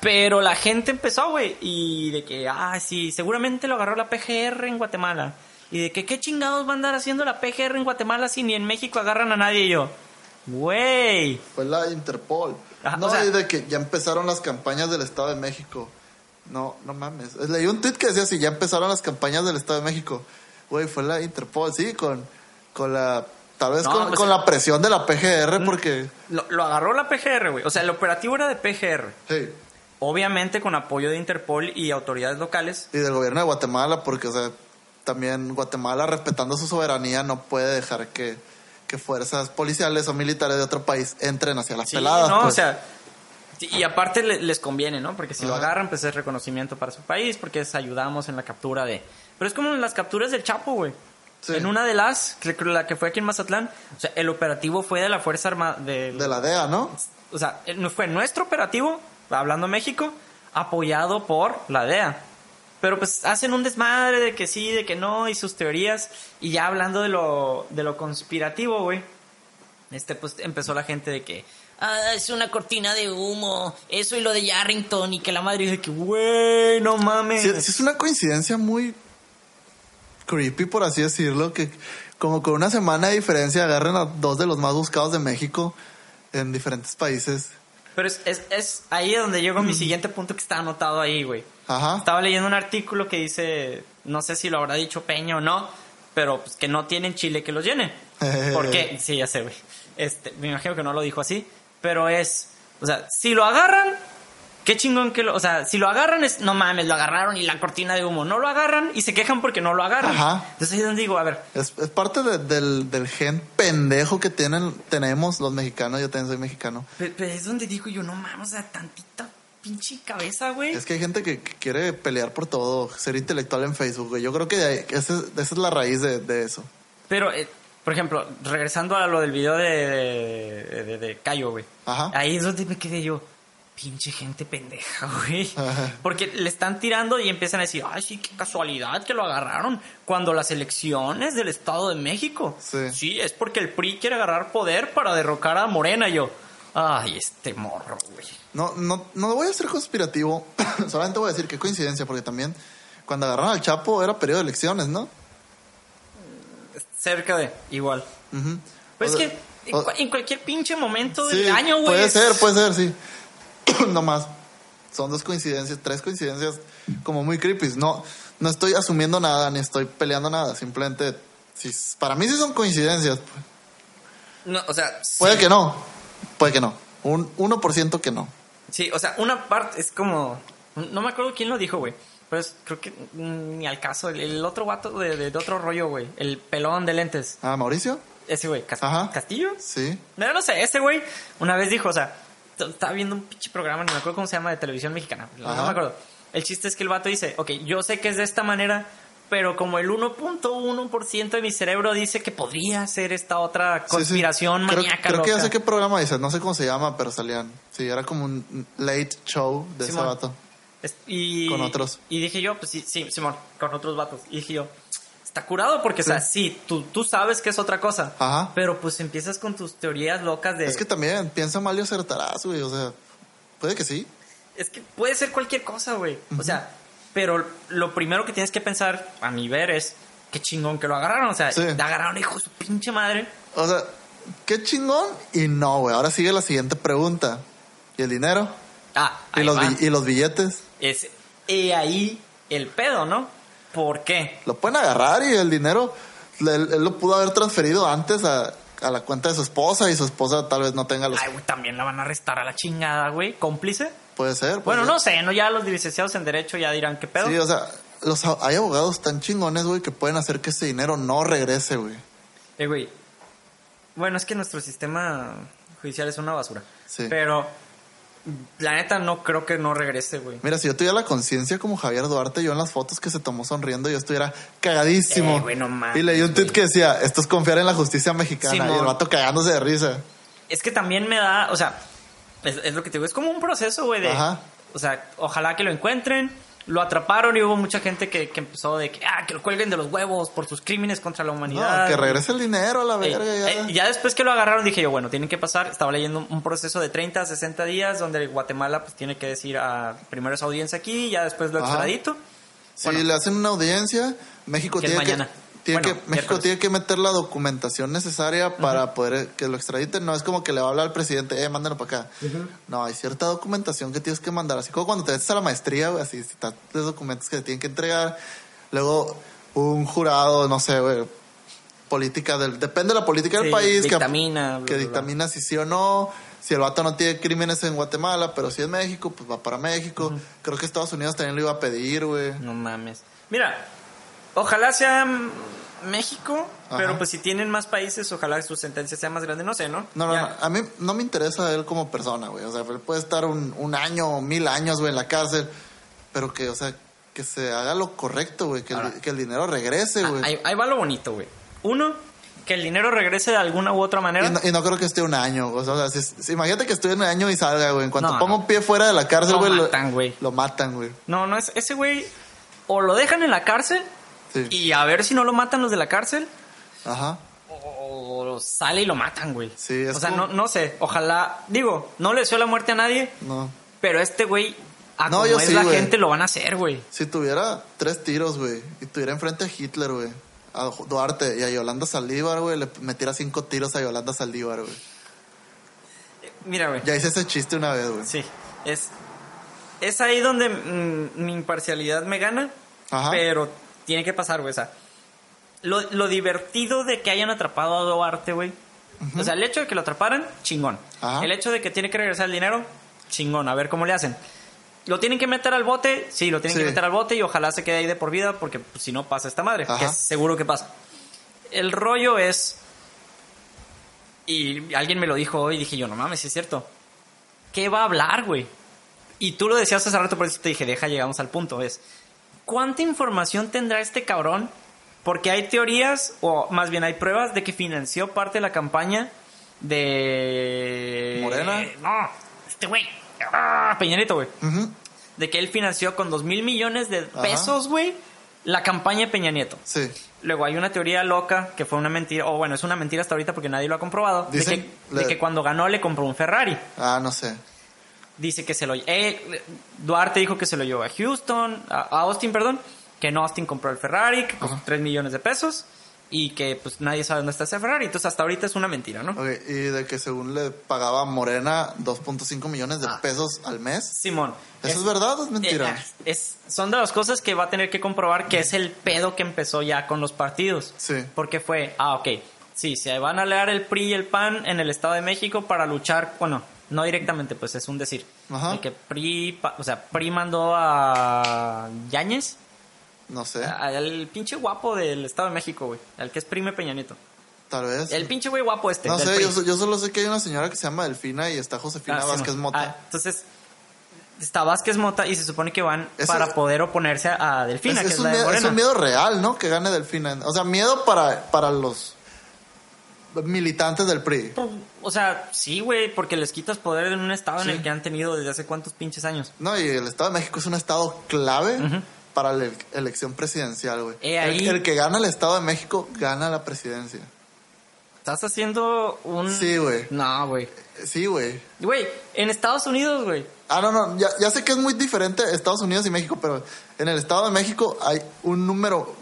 A: pero la gente empezó, güey, y de que, ah, sí, seguramente lo agarró la PGR en Guatemala. Y de que, ¿qué chingados va a andar haciendo la PGR en Guatemala si ni en México agarran a nadie? Y yo, güey.
B: Fue la Interpol.
A: Ajá,
B: no,
A: o sea-
B: y de que ya empezaron las campañas del Estado de México. No, no mames. Leí un tweet que decía si ya empezaron las campañas del Estado de México. Güey, fue la Interpol, sí, con, con la... Tal vez
A: No,
B: con,
A: pues-
B: con la presión de la PGR, porque...
A: Lo, lo agarró la PGR, güey. O sea, el operativo era de PGR.
B: Sí.
A: Obviamente con apoyo de Interpol y autoridades locales.
B: Y del gobierno de Guatemala, porque, o sea, también Guatemala, respetando su soberanía, no puede dejar que, que fuerzas policiales o militares de otro país entren hacia las
A: Sí,
B: peladas.
A: no,
B: pues.
A: o sea, sí, y aparte le- les conviene, ¿no? Porque si lo agarran, pues es reconocimiento para su país, porque es ayudamos en la captura de... Pero es como en las capturas del Chapo, güey.
B: Sí.
A: En una de las, la que fue aquí en Mazatlán, o sea, el operativo fue de la Fuerza Armada... De,
B: De la DEA, ¿no?
A: O sea, no fue nuestro operativo, hablando México, apoyado por la DEA. Pero pues hacen un desmadre de que sí, de que no, y sus teorías. Y ya hablando de lo, de lo conspirativo, güey. este, pues empezó la gente de que, ah, es una cortina de humo, eso y lo de Yarrington, y que la madre dice que, güey, no mames.
B: Es una coincidencia muy creepy, por así decirlo, que como con una semana de diferencia agarren a dos de los más buscados de México en diferentes países.
A: Pero es, es, es ahí donde llego a mi siguiente punto que está anotado ahí, güey.
B: Ajá.
A: Estaba leyendo un artículo que dice, no sé si lo habrá dicho Peña o no, pero pues, que no tienen chile que los llene. <laughs> ¿Por qué? Sí, ya sé, güey. Este, me imagino que no lo dijo así, pero es, o sea, si lo agarran, qué chingón que lo, o sea, si lo agarran es, no mames, lo agarraron y la cortina de humo, no lo agarran y se quejan porque no lo agarran.
B: Ajá.
A: Entonces ahí es donde digo, a ver,
B: Es, es parte de- del, del gen pendejo que tienen, tenemos los mexicanos. Yo también soy mexicano.
A: pe- pe- es donde digo yo, no mames, o sea, tantita pinche cabeza, güey.
B: Es que hay gente que, que quiere pelear por todo, ser intelectual en Facebook, güey. Yo creo que de ahí- ese- esa es la raíz de, de eso.
A: Pero, eh, por ejemplo, regresando a lo del video de, de, de- de Cayo, güey.
B: Ajá.
A: Ahí es donde me quedé yo. Pinche gente pendeja, <laughs> güey.
B: Ajá.
A: Porque le están tirando y empiezan a decir, ay, sí, qué casualidad que lo agarraron cuando las elecciones del Estado de México.
B: Sí.
A: es porque el PRI quiere agarrar poder para derrocar a Morena. Y yo, ay, este morro, güey.
B: No, no, no voy a ser conspirativo, <coughs> solamente voy a decir que coincidencia, porque también cuando agarraron al Chapo era periodo de elecciones, ¿no?
A: Cerca de, igual. Pues
B: O
A: es
B: sea,
A: que en,
B: o-
A: cua- en cualquier pinche momento
B: sí,
A: del año, güey.
B: Puede ser, puede ser, sí. <coughs> no más. Son dos coincidencias, tres coincidencias como muy creepy. No, no estoy asumiendo nada, ni estoy peleando nada. Simplemente, para mí sí son coincidencias.
A: No, o sea, sí.
B: Puede que no, puede que no. Un 1% que no.
A: Sí, o sea, una parte es como. No me acuerdo quién lo dijo, güey. Pero es- creo que ni al caso. El, el otro vato de, de- de otro rollo, güey. El pelón de lentes.
B: Ah, Mauricio.
A: Ese, güey.
B: Ajá.
A: ¿Castillo?
B: Sí.
A: No, no sé. Ese, güey, una vez dijo, o sea, estaba viendo un pinche programa, ni me acuerdo cómo se llama, de televisión mexicana. No me acuerdo. El chiste es que el vato dice, ok, yo sé que es de esta manera, pero como el 1.1% de mi cerebro dice que podría ser esta otra
B: Sí, sí.
A: conspiración
B: Creo-
A: maníaca.
B: Creo, que ya sé qué programa dices, no sé cómo se llama, pero salían. Sí, era como un late show de ese vato.
A: Es- y,
B: Con otros.
A: Y dije yo, pues sí, sí, Simón, con otros vatos. Y dije yo, está curado porque, o sea, sí, tú, tú sabes que es otra cosa.
B: Ajá.
A: Pero pues empiezas con tus teorías locas de...
B: Es que también piensa mal y acertarás, güey. O sea, puede que sí.
A: Es que puede ser cualquier cosa, güey. O sea, pero lo primero que tienes que pensar, a mi ver, es qué chingón que lo agarraron. O sea,
B: Sí.
A: le agarraron hijo de su pinche madre.
B: O sea, qué chingón y no, güey. Ahora sigue la siguiente pregunta. ¿Y el dinero?
A: Ah,
B: ¿Y los, ¿Y los billetes?
A: Es he ahí el pedo, ¿no? ¿Por qué?
B: Lo pueden agarrar y el dinero él, él lo pudo haber transferido antes a, a la cuenta de su esposa y su esposa tal vez no tenga los...
A: Ay, güey, también la van a arrestar a la chingada, güey. ¿Cómplice?
B: Puede ser. puede
A: Bueno,
B: ser.
A: no sé, no ya los licenciados en Derecho ya dirán qué pedo.
B: Sí, o sea, los, hay abogados tan chingones, güey, que pueden hacer que ese dinero no regrese, güey.
A: Eh, güey. Bueno, es que nuestro sistema judicial es una basura.
B: Sí.
A: Pero la neta no creo que no regrese, güey.
B: Mira, si yo tuviera la conciencia como Javier Duarte, yo en las fotos que se tomó sonriendo, yo estuviera cagadísimo.
A: Eh, güey, no mames,
B: y leí un tweet que decía, esto es confiar en la justicia mexicana. Y el vato cagándose de risa.
A: Es que también me da, o sea, es, es lo que te digo, es como un proceso, güey, de...
B: Ajá.
A: O sea, ojalá que lo encuentren. Lo atraparon y hubo mucha gente que, que empezó de que, ah, que lo cuelguen de los huevos por sus crímenes contra la
B: No,
A: humanidad.
B: que regrese el dinero a la
A: Eh,
B: verga. ya.
A: eh, ya después que lo agarraron dije yo, bueno, tienen que pasar, estaba leyendo un proceso de 30 a 60 días donde Guatemala pues tiene que decir a primero esa audiencia aquí, ya después lo extradito.
B: si
A: bueno.
B: le hacen una audiencia, México
A: Que
B: tiene que... Tiene
A: Bueno,
B: que, México tiene que meter la documentación necesaria para poder que lo extraditen. No es como que le va a hablar al presidente, eh, mándalo para acá. No, hay cierta documentación que tienes que mandar. Así como cuando te metes a la maestría, güey, así, están los documentos que te tienen que entregar. Luego, un jurado, no sé, güey, política del... Depende de la política del país. que-
A: dictamina, bla,
B: Que,
A: bla, bla.
B: dictamina si sí o no. Si el vato no tiene crímenes en Guatemala, pero si es México, pues va para México. Creo que Estados Unidos también lo iba a pedir, güey.
A: No mames. Mira, ojalá sea México,
B: Ajá.
A: pero pues si tienen más países, ojalá su sentencia sea más grande, no sé, ¿no?
B: No, no, no. A mí no me interesa él como persona, güey. O sea, él puede estar un, un año o mil años, güey, en la cárcel. Pero que, o sea, que se haga lo correcto, güey. Que, el-
A: Ahora.
B: que el dinero regrese, güey.
A: ahí, ahí va lo bonito, güey. Uno, que el dinero regrese de alguna u otra manera.
B: Y no, y no creo que esté un año. O sea, o sea, si- si- imagínate que estoy en un año y salga, güey. En cuanto
A: No,
B: ponga
A: no.
B: un pie fuera de la cárcel,
A: Lo
B: güey.
A: matan, güey.
B: Lo matan, güey.
A: No, no es ese güey. O lo dejan en la cárcel
B: Sí.
A: y a ver si no lo matan los de la cárcel.
B: Ajá.
A: O, sale y lo matan, güey.
B: Sí, es
A: O sea,
B: como-
A: no, no sé, ojalá, digo, no le deseo la muerte a nadie,
B: No.
A: pero este güey, a
B: No,
A: como
B: yo
A: es
B: sí,
A: la gente, lo van a hacer, güey.
B: Si tuviera tres tiros, güey, y tuviera enfrente a Hitler, güey, a Duarte y a Yolanda Saldívar, güey, le metiera cinco tiros a Yolanda Saldívar, güey.
A: Mira, güey.
B: Ya hice ese chiste una vez, güey.
A: Sí, es, es ahí donde mm, mi imparcialidad me gana,
B: Ajá.
A: pero tiene que pasar, güey. O sea, lo, lo divertido de que hayan atrapado a Duarte, güey. O sea, el hecho de que lo atraparan, chingón.
B: Ajá.
A: El hecho de que tiene que regresar el dinero, chingón. A ver cómo le hacen. ¿Lo tienen que meter al bote? Sí, lo tienen
B: Sí.
A: que meter al bote y ojalá se quede ahí de por vida porque pues, si no pasa esta madre,
B: Ajá.
A: que seguro que pasa. El rollo es... Y alguien me lo dijo hoy y dije yo, no mames, es cierto. ¿Qué va a hablar, güey? Y tú lo decías hace rato, por eso te dije, deja, llegamos al punto. Es, ¿cuánta información tendrá este cabrón? Porque hay teorías, o más bien hay pruebas de que financió parte de la campaña de...
B: ¿Morena?
A: No, este güey. Ah, Peña Nieto, güey. De que él financió con dos mil millones de pesos, güey, la campaña de Peña Nieto.
B: Sí.
A: Luego hay una teoría loca que fue una mentira, o bueno, es una mentira hasta ahorita porque nadie lo ha comprobado, de que, de que cuando ganó le compró un Ferrari.
B: Ah, no sé.
A: Dice que se lo... eh, Duarte dijo que se lo llevó a Houston, a, a Austin, perdón, que no Austin compró el Ferrari, que costó
B: Ajá.
A: 3 millones de pesos y que pues nadie sabe dónde está ese Ferrari. Entonces hasta ahorita es una mentira, ¿no?
B: Ok, y de que según le pagaba Morena 2.5 millones de
A: Ah.
B: pesos al mes.
A: Simón.
B: ¿Eso es verdad o es mentira?
A: eh, es- son de las cosas que va a tener que comprobar que es el pedo que empezó ya con los partidos.
B: Sí.
A: Porque fue, ah, ok, sí, se van a leer el PRI y el PAN en el Estado de México para luchar, bueno, no directamente, pues es un decir.
B: Ajá.
A: El que PRI, o sea, PRI mandó a Yáñez,
B: No sé.
A: al pinche guapo del Estado de México, güey, el que es prime Peña Nieto.
B: Tal vez.
A: El pinche güey guapo este.
B: no sé,
A: PRI.
B: yo, yo solo sé que hay una señora que se llama Delfina y está Josefina
A: Ah,
B: Vázquez
A: mo-
B: Mota.
A: ah, entonces, está Vázquez Mota y se supone que van para poder oponerse a Delfina,
B: es,
A: que
B: es
A: es,
B: un
A: la de
B: miedo, es
A: Morena.
B: un miedo real, ¿no? Que gane Delfina. O sea, miedo para, para los militantes del PRI.
A: O sea, sí, güey, porque les quitas poder en un estado
B: Sí.
A: en el que han tenido desde hace cuántos pinches años.
B: No, y el Estado de México es un estado clave para la ele- elección presidencial, güey. El, que gana el Estado de México gana la presidencia.
A: Estás haciendo un...
B: Sí, güey.
A: No, güey.
B: Sí, güey.
A: Güey, en Estados Unidos, güey.
B: Ah, no, no, ya, ya sé que es muy diferente Estados Unidos y México, pero en el Estado de México hay un número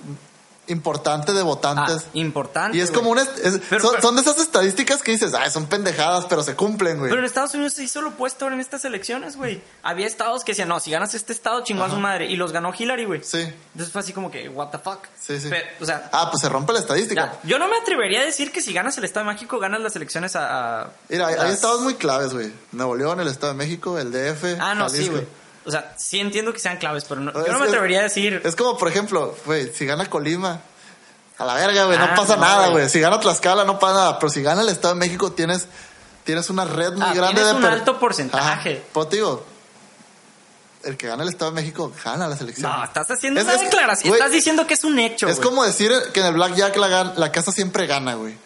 B: importante de
A: Ah,
B: votantes.
A: importante.
B: y es
A: güey.
B: como un... est- es-
A: Pero-
B: son,
A: pero-
B: son de esas estadísticas que dices, ah, son pendejadas, pero se cumplen, güey.
A: Pero en Estados Unidos se hizo lo opuesto en estas elecciones, güey. Había estados que decían, no, si ganas este estado, chingó a su madre. Y los ganó Hillary, güey.
B: Sí,
A: Entonces fue así como que, what the fuck.
B: sí, sí.
A: Pero, o sea,
B: Ah, pues se rompe la estadística.
A: ya, yo no me atrevería a decir que si ganas el Estado de México, ganas las elecciones a... a-
B: Mira, hay, estados muy claves, güey. Nuevo León, el Estado de México, el DF.
A: Ah, no, sí,
B: Jalisco.
A: güey. O sea, sí entiendo que sean claves, pero no- yo no me atrevería a decir...
B: Es como, por ejemplo, güey, si gana Colima, a la verga, güey,
A: Ah,
B: no pasa
A: no,
B: nada,
A: güey.
B: Si gana Tlaxcala, no pasa nada. Pero si gana el Estado de México, tienes, tienes una red muy
A: Ah,
B: grande
A: tienes
B: de
A: un
B: per-
A: alto porcentaje.
B: Ajá. Pues te digo, el que gana el Estado de México gana las elecciones.
A: No, estás haciendo
B: Es-
A: una
B: es-
A: declaración. estás diciendo que es un hecho,
B: Es como decir que en el Blackjack la, la casa siempre gana, güey.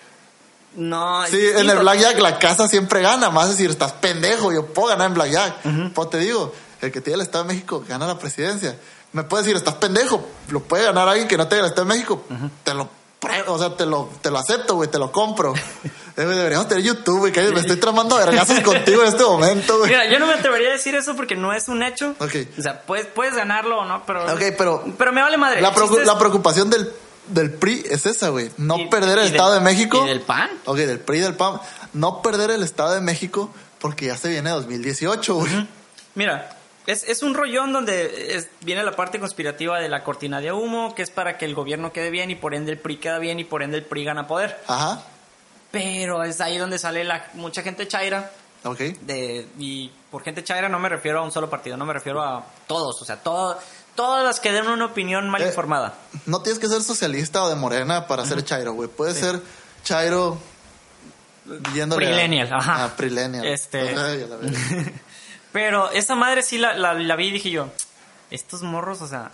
A: No,
B: Sí, en el Blackjack la casa siempre gana. Más decir, estás pendejo, yo puedo ganar en Blackjack. Pues te digo, el que tiene el Estado de México gana la presidencia. Me puede decir, estás pendejo, lo puede ganar alguien que no tenga el Estado de México. Te lo pre- o sea, te lo, te lo acepto, güey, te lo compro. <laughs> Eh, Deberíamos tener YouTube, güey, que me estoy tramando vergazos contigo en este momento, güey.
A: Mira, yo no me atrevería a decir eso porque no es un hecho.
B: Ok.
A: O sea, puedes, puedes ganarlo o no, pero...
B: Ok, pero
A: Pero me vale madre.
B: la, la preocupación del, del PRI es esa, güey. No
A: Y-
B: perder el
A: del-
B: Estado de México.
A: y del PAN.
B: Ok, del PRI y del PAN. No perder el Estado de México porque ya se viene 2018, güey.
A: Mira, es, es un rollón donde es- viene la parte conspirativa de la cortina de humo, que es para que el gobierno quede bien y por ende el PRI queda bien y por ende el PRI gana poder.
B: Ajá.
A: Pero es ahí donde sale la mucha gente chaira.
B: Ok.
A: De, y por gente chaira no me refiero a un solo partido, no me refiero a todos. O sea, todo, todas las que den una opinión mal
B: Eh,
A: informada.
B: No tienes que ser socialista o de morena para ser chairo, güey. Puedes ser chairo yéndole a-
A: Prillennial, ajá.
B: Ah.
A: Este-
B: Ay, <laughs> a la verga.
A: Pero esa madre sí la, la, la vi y dije yo, estos morros, o sea,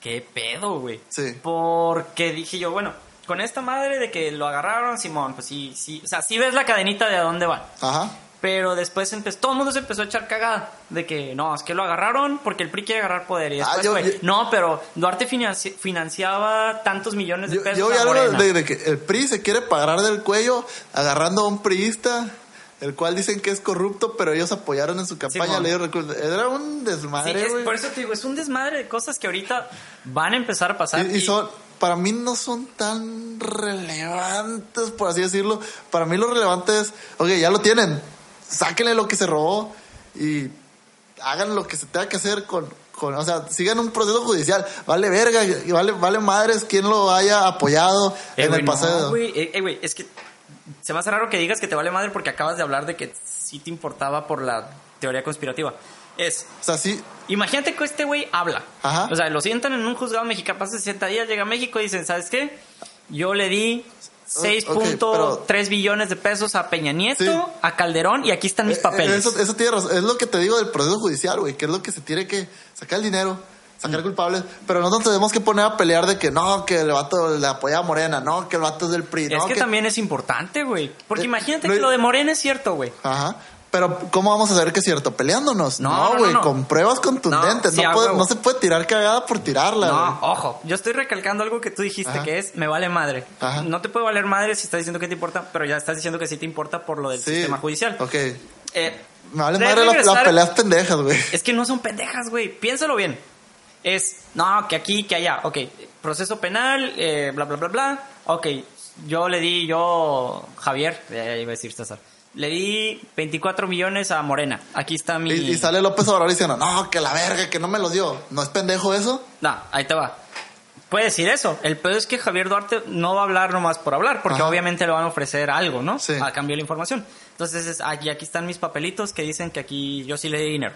A: qué pedo, güey.
B: Sí.
A: Porque dije yo, bueno, con esta madre de que lo agarraron, Simón, pues sí, sí, o sea, sí ves la cadenita de a dónde van.
B: Ajá.
A: Pero después empezó, todo el mundo se empezó a echar cagada de que no, es que lo agarraron porque el PRI quiere agarrar poder. Y
B: Ah,
A: después,
B: yo-
A: güey,
B: yo-
A: no, pero Duarte financi- financiaba tantos millones de
B: Yo,
A: pesos.
B: yo vi
A: a
B: algo
A: Morena.
B: de, de que el PRI se quiere pagar del cuello agarrando a un priista, el cual dicen que es corrupto, pero ellos apoyaron en su campaña. Le recursos. Era un
A: Sí,
B: desmadre,
A: es-
B: güey.
A: por eso te digo, es un desmadre de cosas que ahorita van a empezar a pasar.
B: y, y son, para mí no son tan relevantes, por así decirlo. Para mí lo relevante es, ok, ya lo tienen, sáquenle lo que se robó y hagan lo que se tenga que hacer con, con o sea, sigan un proceso judicial. Vale verga, y vale, vale madres quien lo haya apoyado
A: Eh,
B: en el pasado.
A: eh, eh, es que se me hace raro que digas que te vale madre porque acabas de hablar de que sí te importaba por la teoría conspirativa. Es,
B: o sea, sí,
A: imagínate que este güey habla.
B: Ajá.
A: O sea, lo sientan en un juzgado mexicano, pasa 60 días, llega a México y dicen, ¿sabes qué? Yo le di
B: ok,
A: 6.3 billones de pesos a Peña Nieto,
B: Sí.
A: a Calderón y aquí están mis
B: Eh,
A: papeles.
B: Eso, eso tiene razón. Es lo que te digo del proceso judicial, güey, que es lo que se tiene que sacar el dinero, sacar culpables, pero no nos tenemos que poner a pelear de que no, que el vato le apoya a Morena, no, que el vato es del PRI,
A: es
B: no,
A: que, también es importante, güey. Porque
B: Eh,
A: imagínate
B: no-
A: que lo de Morena es cierto, güey.
B: Ajá. Pero, ¿cómo vamos a saber que es cierto? ¿Peleándonos?
A: No,
B: güey,
A: no, no.
B: con pruebas contundentes.
A: No, sí,
B: puede- se puede tirar cagada por tirarla,
A: No, ojo, yo estoy recalcando algo que tú dijiste
B: Ajá.
A: que es me vale madre.
B: Ajá.
A: No te puede valer madre si estás diciendo que te importa, pero ya estás diciendo que sí te importa por lo del
B: Sí.
A: sistema judicial.
B: Ok.
A: Eh,
B: Me vale madre las
A: regresar-
B: peleas pendejas, güey.
A: Es que no son pendejas, güey. Piénsalo bien. Es, no, que aquí, que allá. Ok, proceso penal, eh, bla, bla, bla, bla. Ok, yo le di, yo, Javier, eh, iba a decir César, le di 24 millones a Morena. Aquí está mi...
B: Y, y sale López Obrador diciendo, no, que la verga, que no me los dio. ¿No es pendejo eso?
A: No, ahí te va. Puede decir eso. El peor es que Javier Duarte no va a hablar nomás por hablar, porque
B: Ajá.
A: obviamente le van a ofrecer algo, ¿no?
B: Sí.
A: A cambio de la información. Entonces, es, aquí, aquí están mis papelitos que dicen que aquí yo sí le di dinero.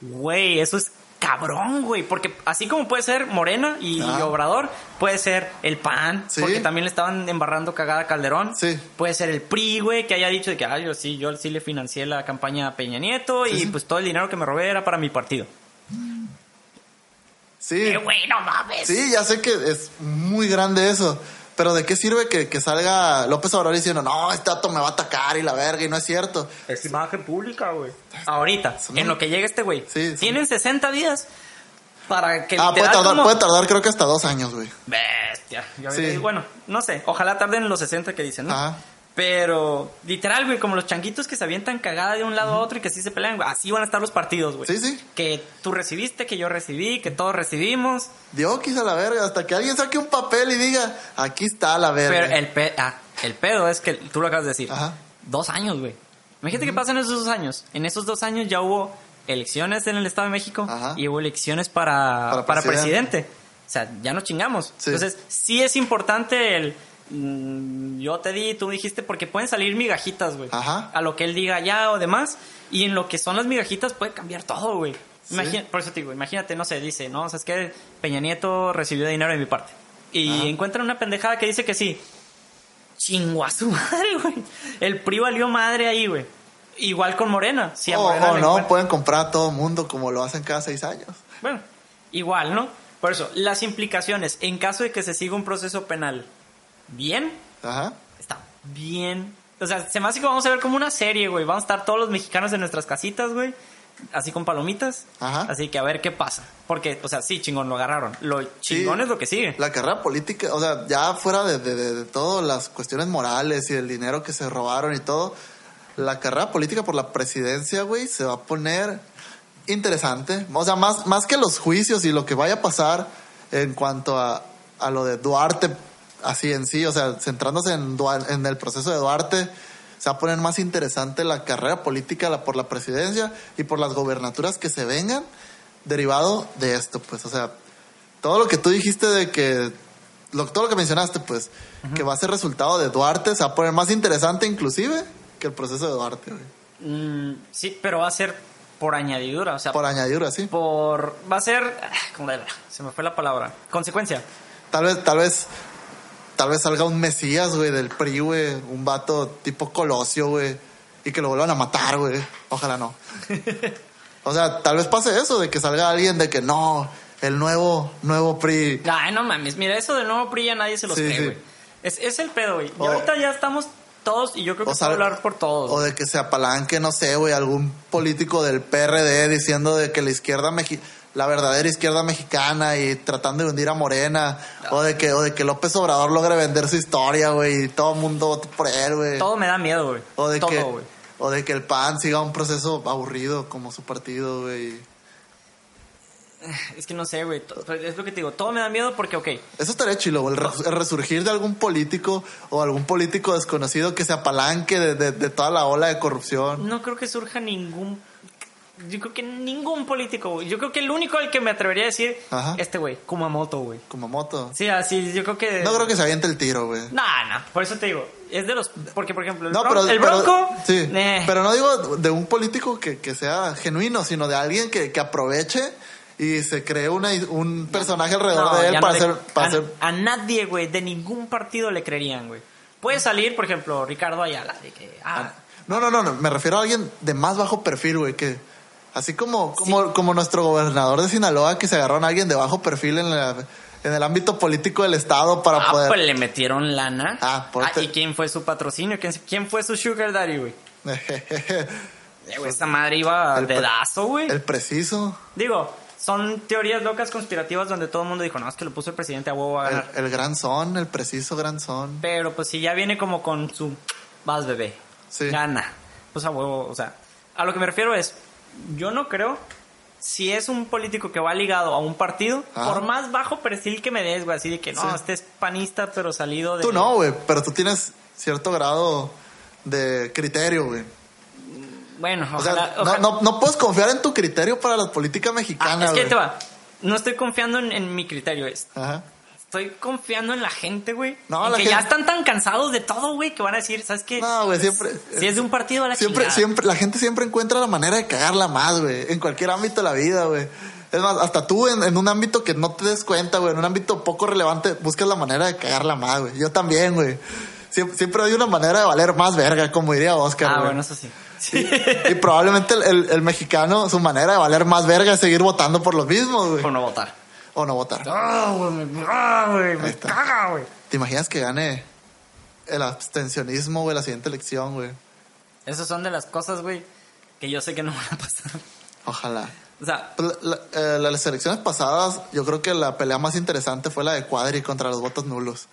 A: Güey, eso es cabrón, güey. Porque así como puede ser Morena y
B: Ah.
A: Obrador, puede ser el PAN,
B: Sí.
A: porque también le estaban embarrando cagada a Calderón.
B: Sí.
A: Puede ser el PRI, güey, que haya dicho de que, ay, yo sí, yo sí le financié la campaña a Peña Nieto y pues todo el dinero que me robé era para mi partido.
B: Sí.
A: Güey, no mames.
B: Sí, ya sé que es muy grande eso. Pero ¿de qué sirve que, que salga López Obrador diciendo, no, este dato me va a atacar y la verga y no es cierto?
A: Es imagen pública, güey. Ahorita,
B: Son-
A: en lo que llega este güey.
B: Sí, son-
A: Tienen 60 días para que
B: Ah, puede tardar,
A: como-
B: puede tardar creo que hasta dos años, güey.
A: Bestia.
B: Sí.
A: Bueno, no sé. Ojalá tarden los 60 que dicen, ¿no?
B: Ajá.
A: Pero, literal, güey, como los changuitos que se avientan cagada de un lado a otro y que así se pelean, güey, así van a estar los partidos, güey.
B: Sí, sí.
A: Que tú recibiste, que yo recibí, que todos recibimos.
B: Dio quizá la verga, hasta que alguien saque un papel y diga, aquí está la verga.
A: Pero el, pe- ah, el pedo es que tú lo acabas de decir.
B: Ajá.
A: Dos años, güey. Imagínate qué pasa en esos dos años. En esos dos años ya hubo elecciones en el Estado de México
B: Ajá.
A: y hubo elecciones para,
B: Para
A: para,
B: presidente.
A: presidente. O sea, ya nos chingamos.
B: Sí.
A: Entonces, sí es importante el... mm, yo te di, tú dijiste, porque pueden salir migajitas, güey.
B: Ajá.
A: A lo que él diga ya o demás. Y en lo que son las migajitas puede cambiar todo, güey.
B: Sí.
A: Por eso te digo, imagínate, no sé, dice, no, o sea, es que Peña Nieto recibió dinero de mi parte. Y
B: Ajá.
A: encuentran una pendejada que dice que sí. Chingo a su <laughs> madre, güey. El PRI valió madre ahí, güey. Igual con Morena. Si
B: o
A: Morena
B: o no, pueden comprar a todo mundo como lo hacen cada seis años.
A: Bueno, igual, ¿no? Por eso, las implicaciones, en caso de que se siga un proceso penal bien,
B: Ajá.
A: está bien. O sea, se me hace que vamos a ver como una serie, güey. Vamos a estar todos los mexicanos en nuestras casitas, güey. Así con palomitas.
B: Ajá.
A: Así que a ver qué pasa. Porque, o sea, sí, chingón, lo agarraron. Lo chingón
B: Sí.
A: es lo que sigue.
B: La carrera política, o sea, ya fuera de, de, de, de todas las cuestiones morales y el dinero que se robaron y todo, la carrera política por la presidencia, güey, se va a poner interesante. O sea, más, más que los juicios y lo que vaya a pasar en cuanto a, a lo de Duarte, así en sí, o sea, centrándose en, el proceso de Duarte, se va a poner más interesante la carrera política la- por la presidencia y por las gobernaturas que se vengan derivado de esto, pues, o sea, todo lo que tú dijiste de que, lo, todo lo que mencionaste, pues, que va a ser resultado de Duarte, se va a poner más interesante inclusive que el proceso de Duarte, güey.
A: Mm, sí, pero va a ser por añadidura. O sea,
B: Por añadidura, sí.
A: por va a ser ah, se me fue la palabra consecuencia
B: Tal vez, tal vez, tal vez salga un Mesías, güey, del PRI, güey, un vato tipo Colosio, güey, y que lo vuelvan a matar, güey. Ojalá no. <laughs> O sea, tal vez pase eso, de que salga alguien de que no, el nuevo, nuevo PRI.
A: ay no mames mira eso del nuevo PRI ya nadie se los
B: Sí,
A: cree
B: sí.
A: güey es, es el pedo güey y ahorita ya estamos todos, y yo creo que puedo hablar por todos.
B: O de que se apalanque, no sé, güey, algún político del PRD diciendo de que la izquierda mexi la verdadera izquierda mexicana y tratando de hundir a Morena. O de que, o de que López Obrador logre vender su historia, güey, y todo el mundo vote por él, güey.
A: Todo me da miedo, güey.
B: O de
A: todo,
B: que, o de que el PAN siga un proceso aburrido como su partido, güey.
A: Es que no sé, güey. to- Es lo que te digo. Todo me da miedo porque, ok,
B: Eso estaría chilo, el resurgir de algún político o algún político desconocido que se apalanque de, de- de toda la ola de corrupción.
A: no creo que surja ningún. Yo creo que ningún político, güey. Yo creo que el único al que me atrevería a decir,
B: Ajá.
A: este güey, Kumamoto, güey.
B: Como moto.
A: Sí, así, yo creo que.
B: No creo que se aviente el tiro, güey.
A: Nah, nah, por eso te digo. Es de los. Porque, por ejemplo, el,
B: No,
A: Bron-
B: pero,
A: el
B: pero-
A: Bronco.
B: sí,
A: eh,
B: pero no digo de un político que, que sea genuino, sino de alguien que, que aproveche y se cree una, un personaje alrededor
A: no,
B: de él para
A: no le-
B: hacer... Para
A: a,
B: hacer
A: a nadie, güey, de ningún partido le creerían, güey. Puede salir, por ejemplo, Ricardo Ayala, de que. Ah,
B: no, no, no, no, me refiero a alguien de más bajo perfil, güey, que... Así como, como, como nuestro gobernador de Sinaloa que se agarró a alguien de bajo perfil en, la- en el ámbito político del Estado para
A: ah,
B: poder...
A: pues le metieron lana.
B: Ah, por este-
A: ¿Y quién fue su patrocinio? ¿Quién, quién fue su sugar daddy, güey? <laughs> Eh, Esa madre iba
B: El
A: dedazo, güey.
B: el preciso,
A: Digo, son teorías locas conspirativas donde todo el mundo dijo, no, es que lo puso el presidente a huevo a
B: el,
A: ganar.
B: el gran son, el preciso gran son.
A: Pero pues si ya viene como con su vas bebé,
B: Sí.
A: gana, pues a huevo, o sea, a lo que me refiero es, yo no creo si es un político que va ligado a un partido,
B: Ah.
A: por más bajo perfil que me des, güey, así de que no,
B: Sí.
A: este es panista pero salido de
B: Tú no, güey, pero tú tienes cierto grado de criterio, güey.
A: Bueno,
B: O sea,
A: ojalá,
B: no, no, no puedes confiar en tu criterio para la política
A: Ah,
B: mexicana,
A: es que
B: güey.
A: te va. No estoy confiando en, en mi criterio, es
B: Ajá.
A: Estoy confiando en la gente, güey.
B: No,
A: en
B: la
A: que ya están tan cansados de todo, güey, que van a decir, ¿sabes qué?
B: No, güey, siempre.
A: Si es de un partido a la
B: Siempre,
A: chingada.
B: siempre, la gente siempre encuentra la manera de cagarla más, güey. En cualquier ámbito de la vida, güey. Es más, hasta tú en, en un ámbito que no te des cuenta, güey, en un ámbito poco relevante, buscas la manera de cagarla más, güey. Yo también, güey. Siempre, siempre hay una manera de valer más verga, como diría Oscar,
A: Ah, bueno, eso sí. Sí.
B: Y probablemente el, el- el mexicano, su manera de valer más verga es seguir votando por los mismos, güey.
A: Por no votar.
B: O no votar.
A: Ah, güey, me, ah, me caga, güey.
B: ¿Te imaginas que gane el abstencionismo, güey, la siguiente elección, güey?
A: Esas son de las cosas, güey, que yo sé que no van a pasar.
B: Ojalá.
A: O sea,
B: Pues, la- la- eh, las elecciones pasadas, yo creo que la pelea más interesante fue la de Cuadri contra los votos nulos.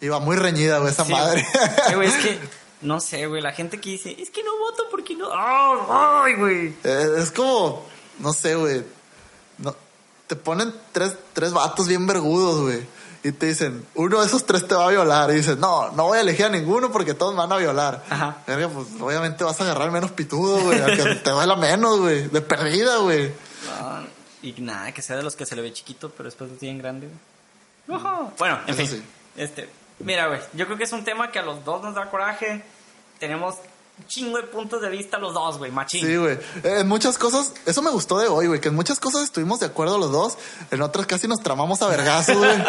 B: Iba muy reñida, güey, esa
A: sí,
B: madre.
A: Sí, güey, es que, <laughs> no sé, güey, la gente que dice, es que no voto porque no. ¡Ah, ¡Ay, güey!
B: Eh, es como, no sé, güey. No, te ponen tres, tres vatos bien vergudos, güey. Y te dicen, uno de esos tres te va a violar. Y dices, no, no voy a elegir a ninguno porque todos me van a violar.
A: Ajá.
B: Verga, pues obviamente vas a agarrar menos pitudo, güey. al que te duela menos, güey. De perdida, güey.
A: Ah, y nada, que sea de los que se le ve chiquito, pero después lo tienen grande, güey. Ujú. Bueno, en
B: Eso
A: fin.
B: sí.
A: Este, mira, güey, yo creo que es un tema que a los dos nos da coraje. Tenemos chingo de puntos de vista los dos, güey, machín.
B: Sí, güey. En muchas cosas, eso me gustó de hoy, güey, que en muchas cosas estuvimos de acuerdo los dos, en otras casi nos tramamos a vergazos, güey. <laughs>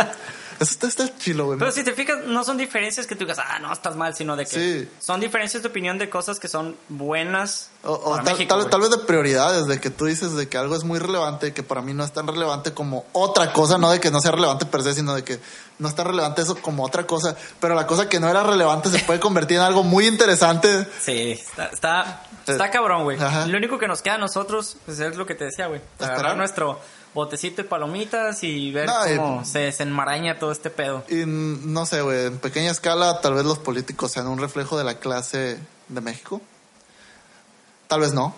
B: Eso está, está chilo, güey.
A: Pero si te fijas, no son diferencias que tú digas, ah, no, estás mal, sino de que
B: Sí.
A: son diferencias de opinión de cosas que son buenas
B: O, o
A: para
B: tal,
A: México,
B: tal-
A: güey.
B: tal vez de prioridades, de que tú dices de que algo es muy relevante que para mí no es tan relevante como otra cosa, no de que no sea relevante per se, sino de que no está relevante eso como otra cosa, pero la cosa que no era relevante se puede convertir en algo muy interesante.
A: Sí, está, está, está cabrón, güey. Lo único que nos queda a nosotros, pues es lo que te decía, güey.
B: Esperar.
A: Agarrar nuestro botecito de palomitas y ver
B: No, y-
A: cómo se desenmaraña todo este pedo.
B: Y mm, no sé, güey, en pequeña escala tal vez los políticos sean un reflejo de la clase de México. Tal vez no.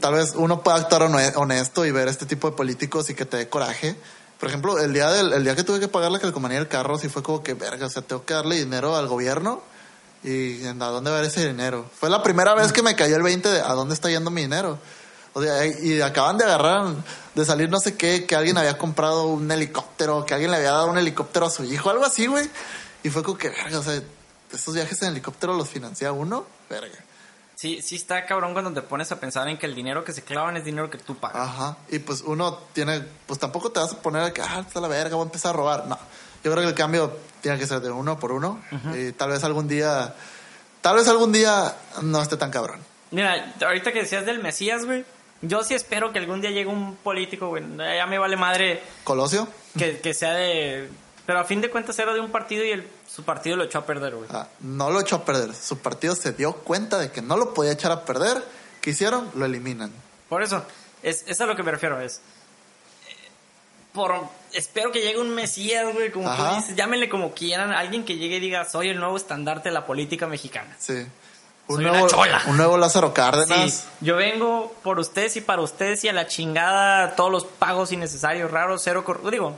B: Tal vez uno pueda actuar hone- honesto y ver este tipo de políticos y que te dé coraje. Por ejemplo, el día del el día que tuve que pagar la calcomanía del carro, sí fue como que, verga, o sea, tengo que darle dinero al gobierno y a dónde va ese dinero. Fue la primera vez que me cayó el 20 de a dónde está yendo mi dinero. O sea, y acaban de agarrar, de salir no sé qué, que alguien había comprado un helicóptero, que alguien le había dado un helicóptero a su hijo, algo así, güey. Y fue como que, verga, o sea, esos viajes en helicóptero los financia uno, verga.
A: Sí, sí está cabrón cuando te pones a pensar en que el dinero que se clavan es dinero que tú pagas.
B: Ajá. Y pues uno tiene, pues tampoco te vas a poner a que, ah, está la verga, voy a empezar a robar. No. Yo creo que el cambio tiene que ser de uno por uno. Y tal vez algún día, tal vez algún día no esté tan cabrón.
A: Mira, ahorita que decías del Mesías, güey, yo sí espero que algún día llegue un político, güey, ya me vale madre
B: Colosio.
A: que, que sea de Pero a fin de cuentas era de un partido y el, su partido lo echó a perder, güey.
B: Ah, no lo echó a perder. Su partido se dio cuenta de que no lo podía echar a perder. ¿Qué hicieron? Lo eliminan.
A: Por eso, es, es a lo que me refiero, es... Por, espero que llegue un mesías, güey, como
B: Ajá.
A: tú dices, llámenle como quieran, alguien que llegue y diga, soy el nuevo estandarte de la política mexicana.
B: Sí. Un nuevo,
A: chola.
B: un nuevo Lázaro Cárdenas.
A: Sí, yo vengo por ustedes y para ustedes y a la chingada todos los pagos innecesarios, raros, cero... Digo,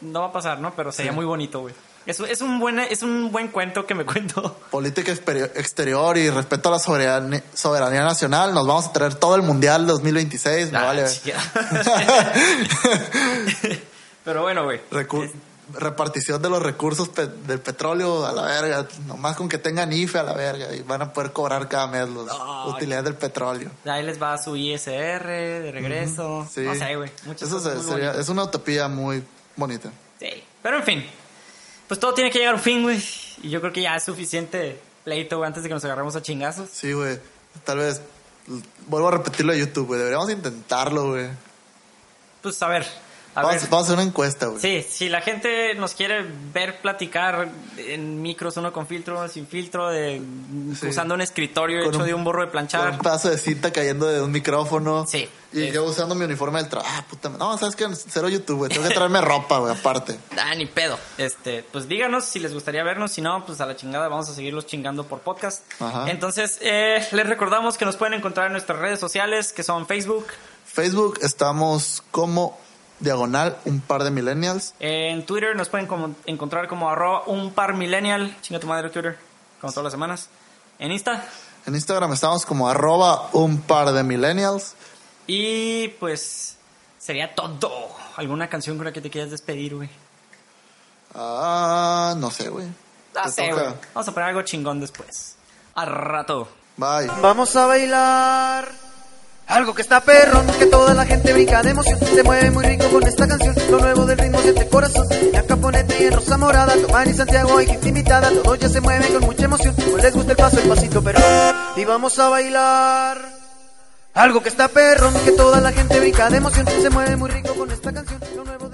A: no va a pasar, ¿no? Pero sería
B: Sí.
A: muy bonito, güey. Es, es, un buen, es un buen cuento que me cuento. <laughs>
B: Política exterior y respeto a la soberanía, soberanía nacional. Nos vamos a traer todo el Mundial 2026. Me
A: Ah,
B: vale.
A: chingada. <laughs> <laughs> Pero bueno, güey.
B: Recu-
A: Es-
B: repartición de los recursos pe- del petróleo a la verga. Nomás con que tengan IFE a la verga. Y van a poder cobrar cada mes las utilidades del petróleo.
A: Ahí les va su ISR de regreso.
B: Sí.
A: No sé, güey. Muchas
B: Eso se- sería- es una utopía muy bonita.
A: Sí. Pero en fin. Pues todo tiene que llegar a un fin, güey. Y yo creo que ya es suficiente pleito, güey, antes de que nos agarremos a chingazos.
B: Sí, güey. Tal vez. Vuelvo a repetirlo de YouTube, güey. Deberíamos intentarlo, güey.
A: Pues a ver. A
B: Vamos,
A: ver.
B: vamos a hacer una encuesta, güey.
A: Sí, si la gente nos quiere ver platicar en micros, uno con filtro, sin filtro, de,
B: Sí.
A: usando un escritorio
B: Con
A: hecho
B: un-
A: de un borro de
B: Con
A: planchar.
B: un pedazo de cinta cayendo de un micrófono.
A: Sí.
B: Y
A: Es-
B: yo usando mi uniforme del trabajo. Ah, puta. No, ¿sabes qué? Cero YouTube, güey. Tengo que traerme ropa, güey, aparte. <laughs>
A: Ah, ni pedo. Este, pues díganos si les gustaría vernos, si no, pues a la chingada vamos a seguirlos chingando por podcast.
B: Ajá.
A: Entonces, eh, les recordamos que nos pueden encontrar en nuestras redes sociales, que son Facebook,
B: Facebook estamos como diagonal un par de millennials.
A: en Twitter nos pueden como- encontrar como arroba un par millennial, chinga tu madre Twitter, como todas las semanas. En Insta.
B: En Instagram estamos como arroba un par de millennials.
A: Y pues sería todo. ¿Alguna canción con la que te quieras despedir, güey?
B: Ah, no sé, güey.
A: No sé, güey. Vamos a poner algo chingón después. A rato.
B: Bye.
C: Vamos a bailar. Algo que está perrón, que toda la gente brinca de emoción. Se mueve muy rico con esta canción. Lo nuevo del ritmo siente corazón. En Caponete y en Rosa Morada. Tomán y Santiago hay gente invitada. Todos ya se mueven con mucha emoción. Pues les gusta el paso, el pasito perrón. Y vamos a bailar. Algo que está perrón, que toda la gente brinca de emoción. Se mueve muy rico con esta canción. Lo nuevo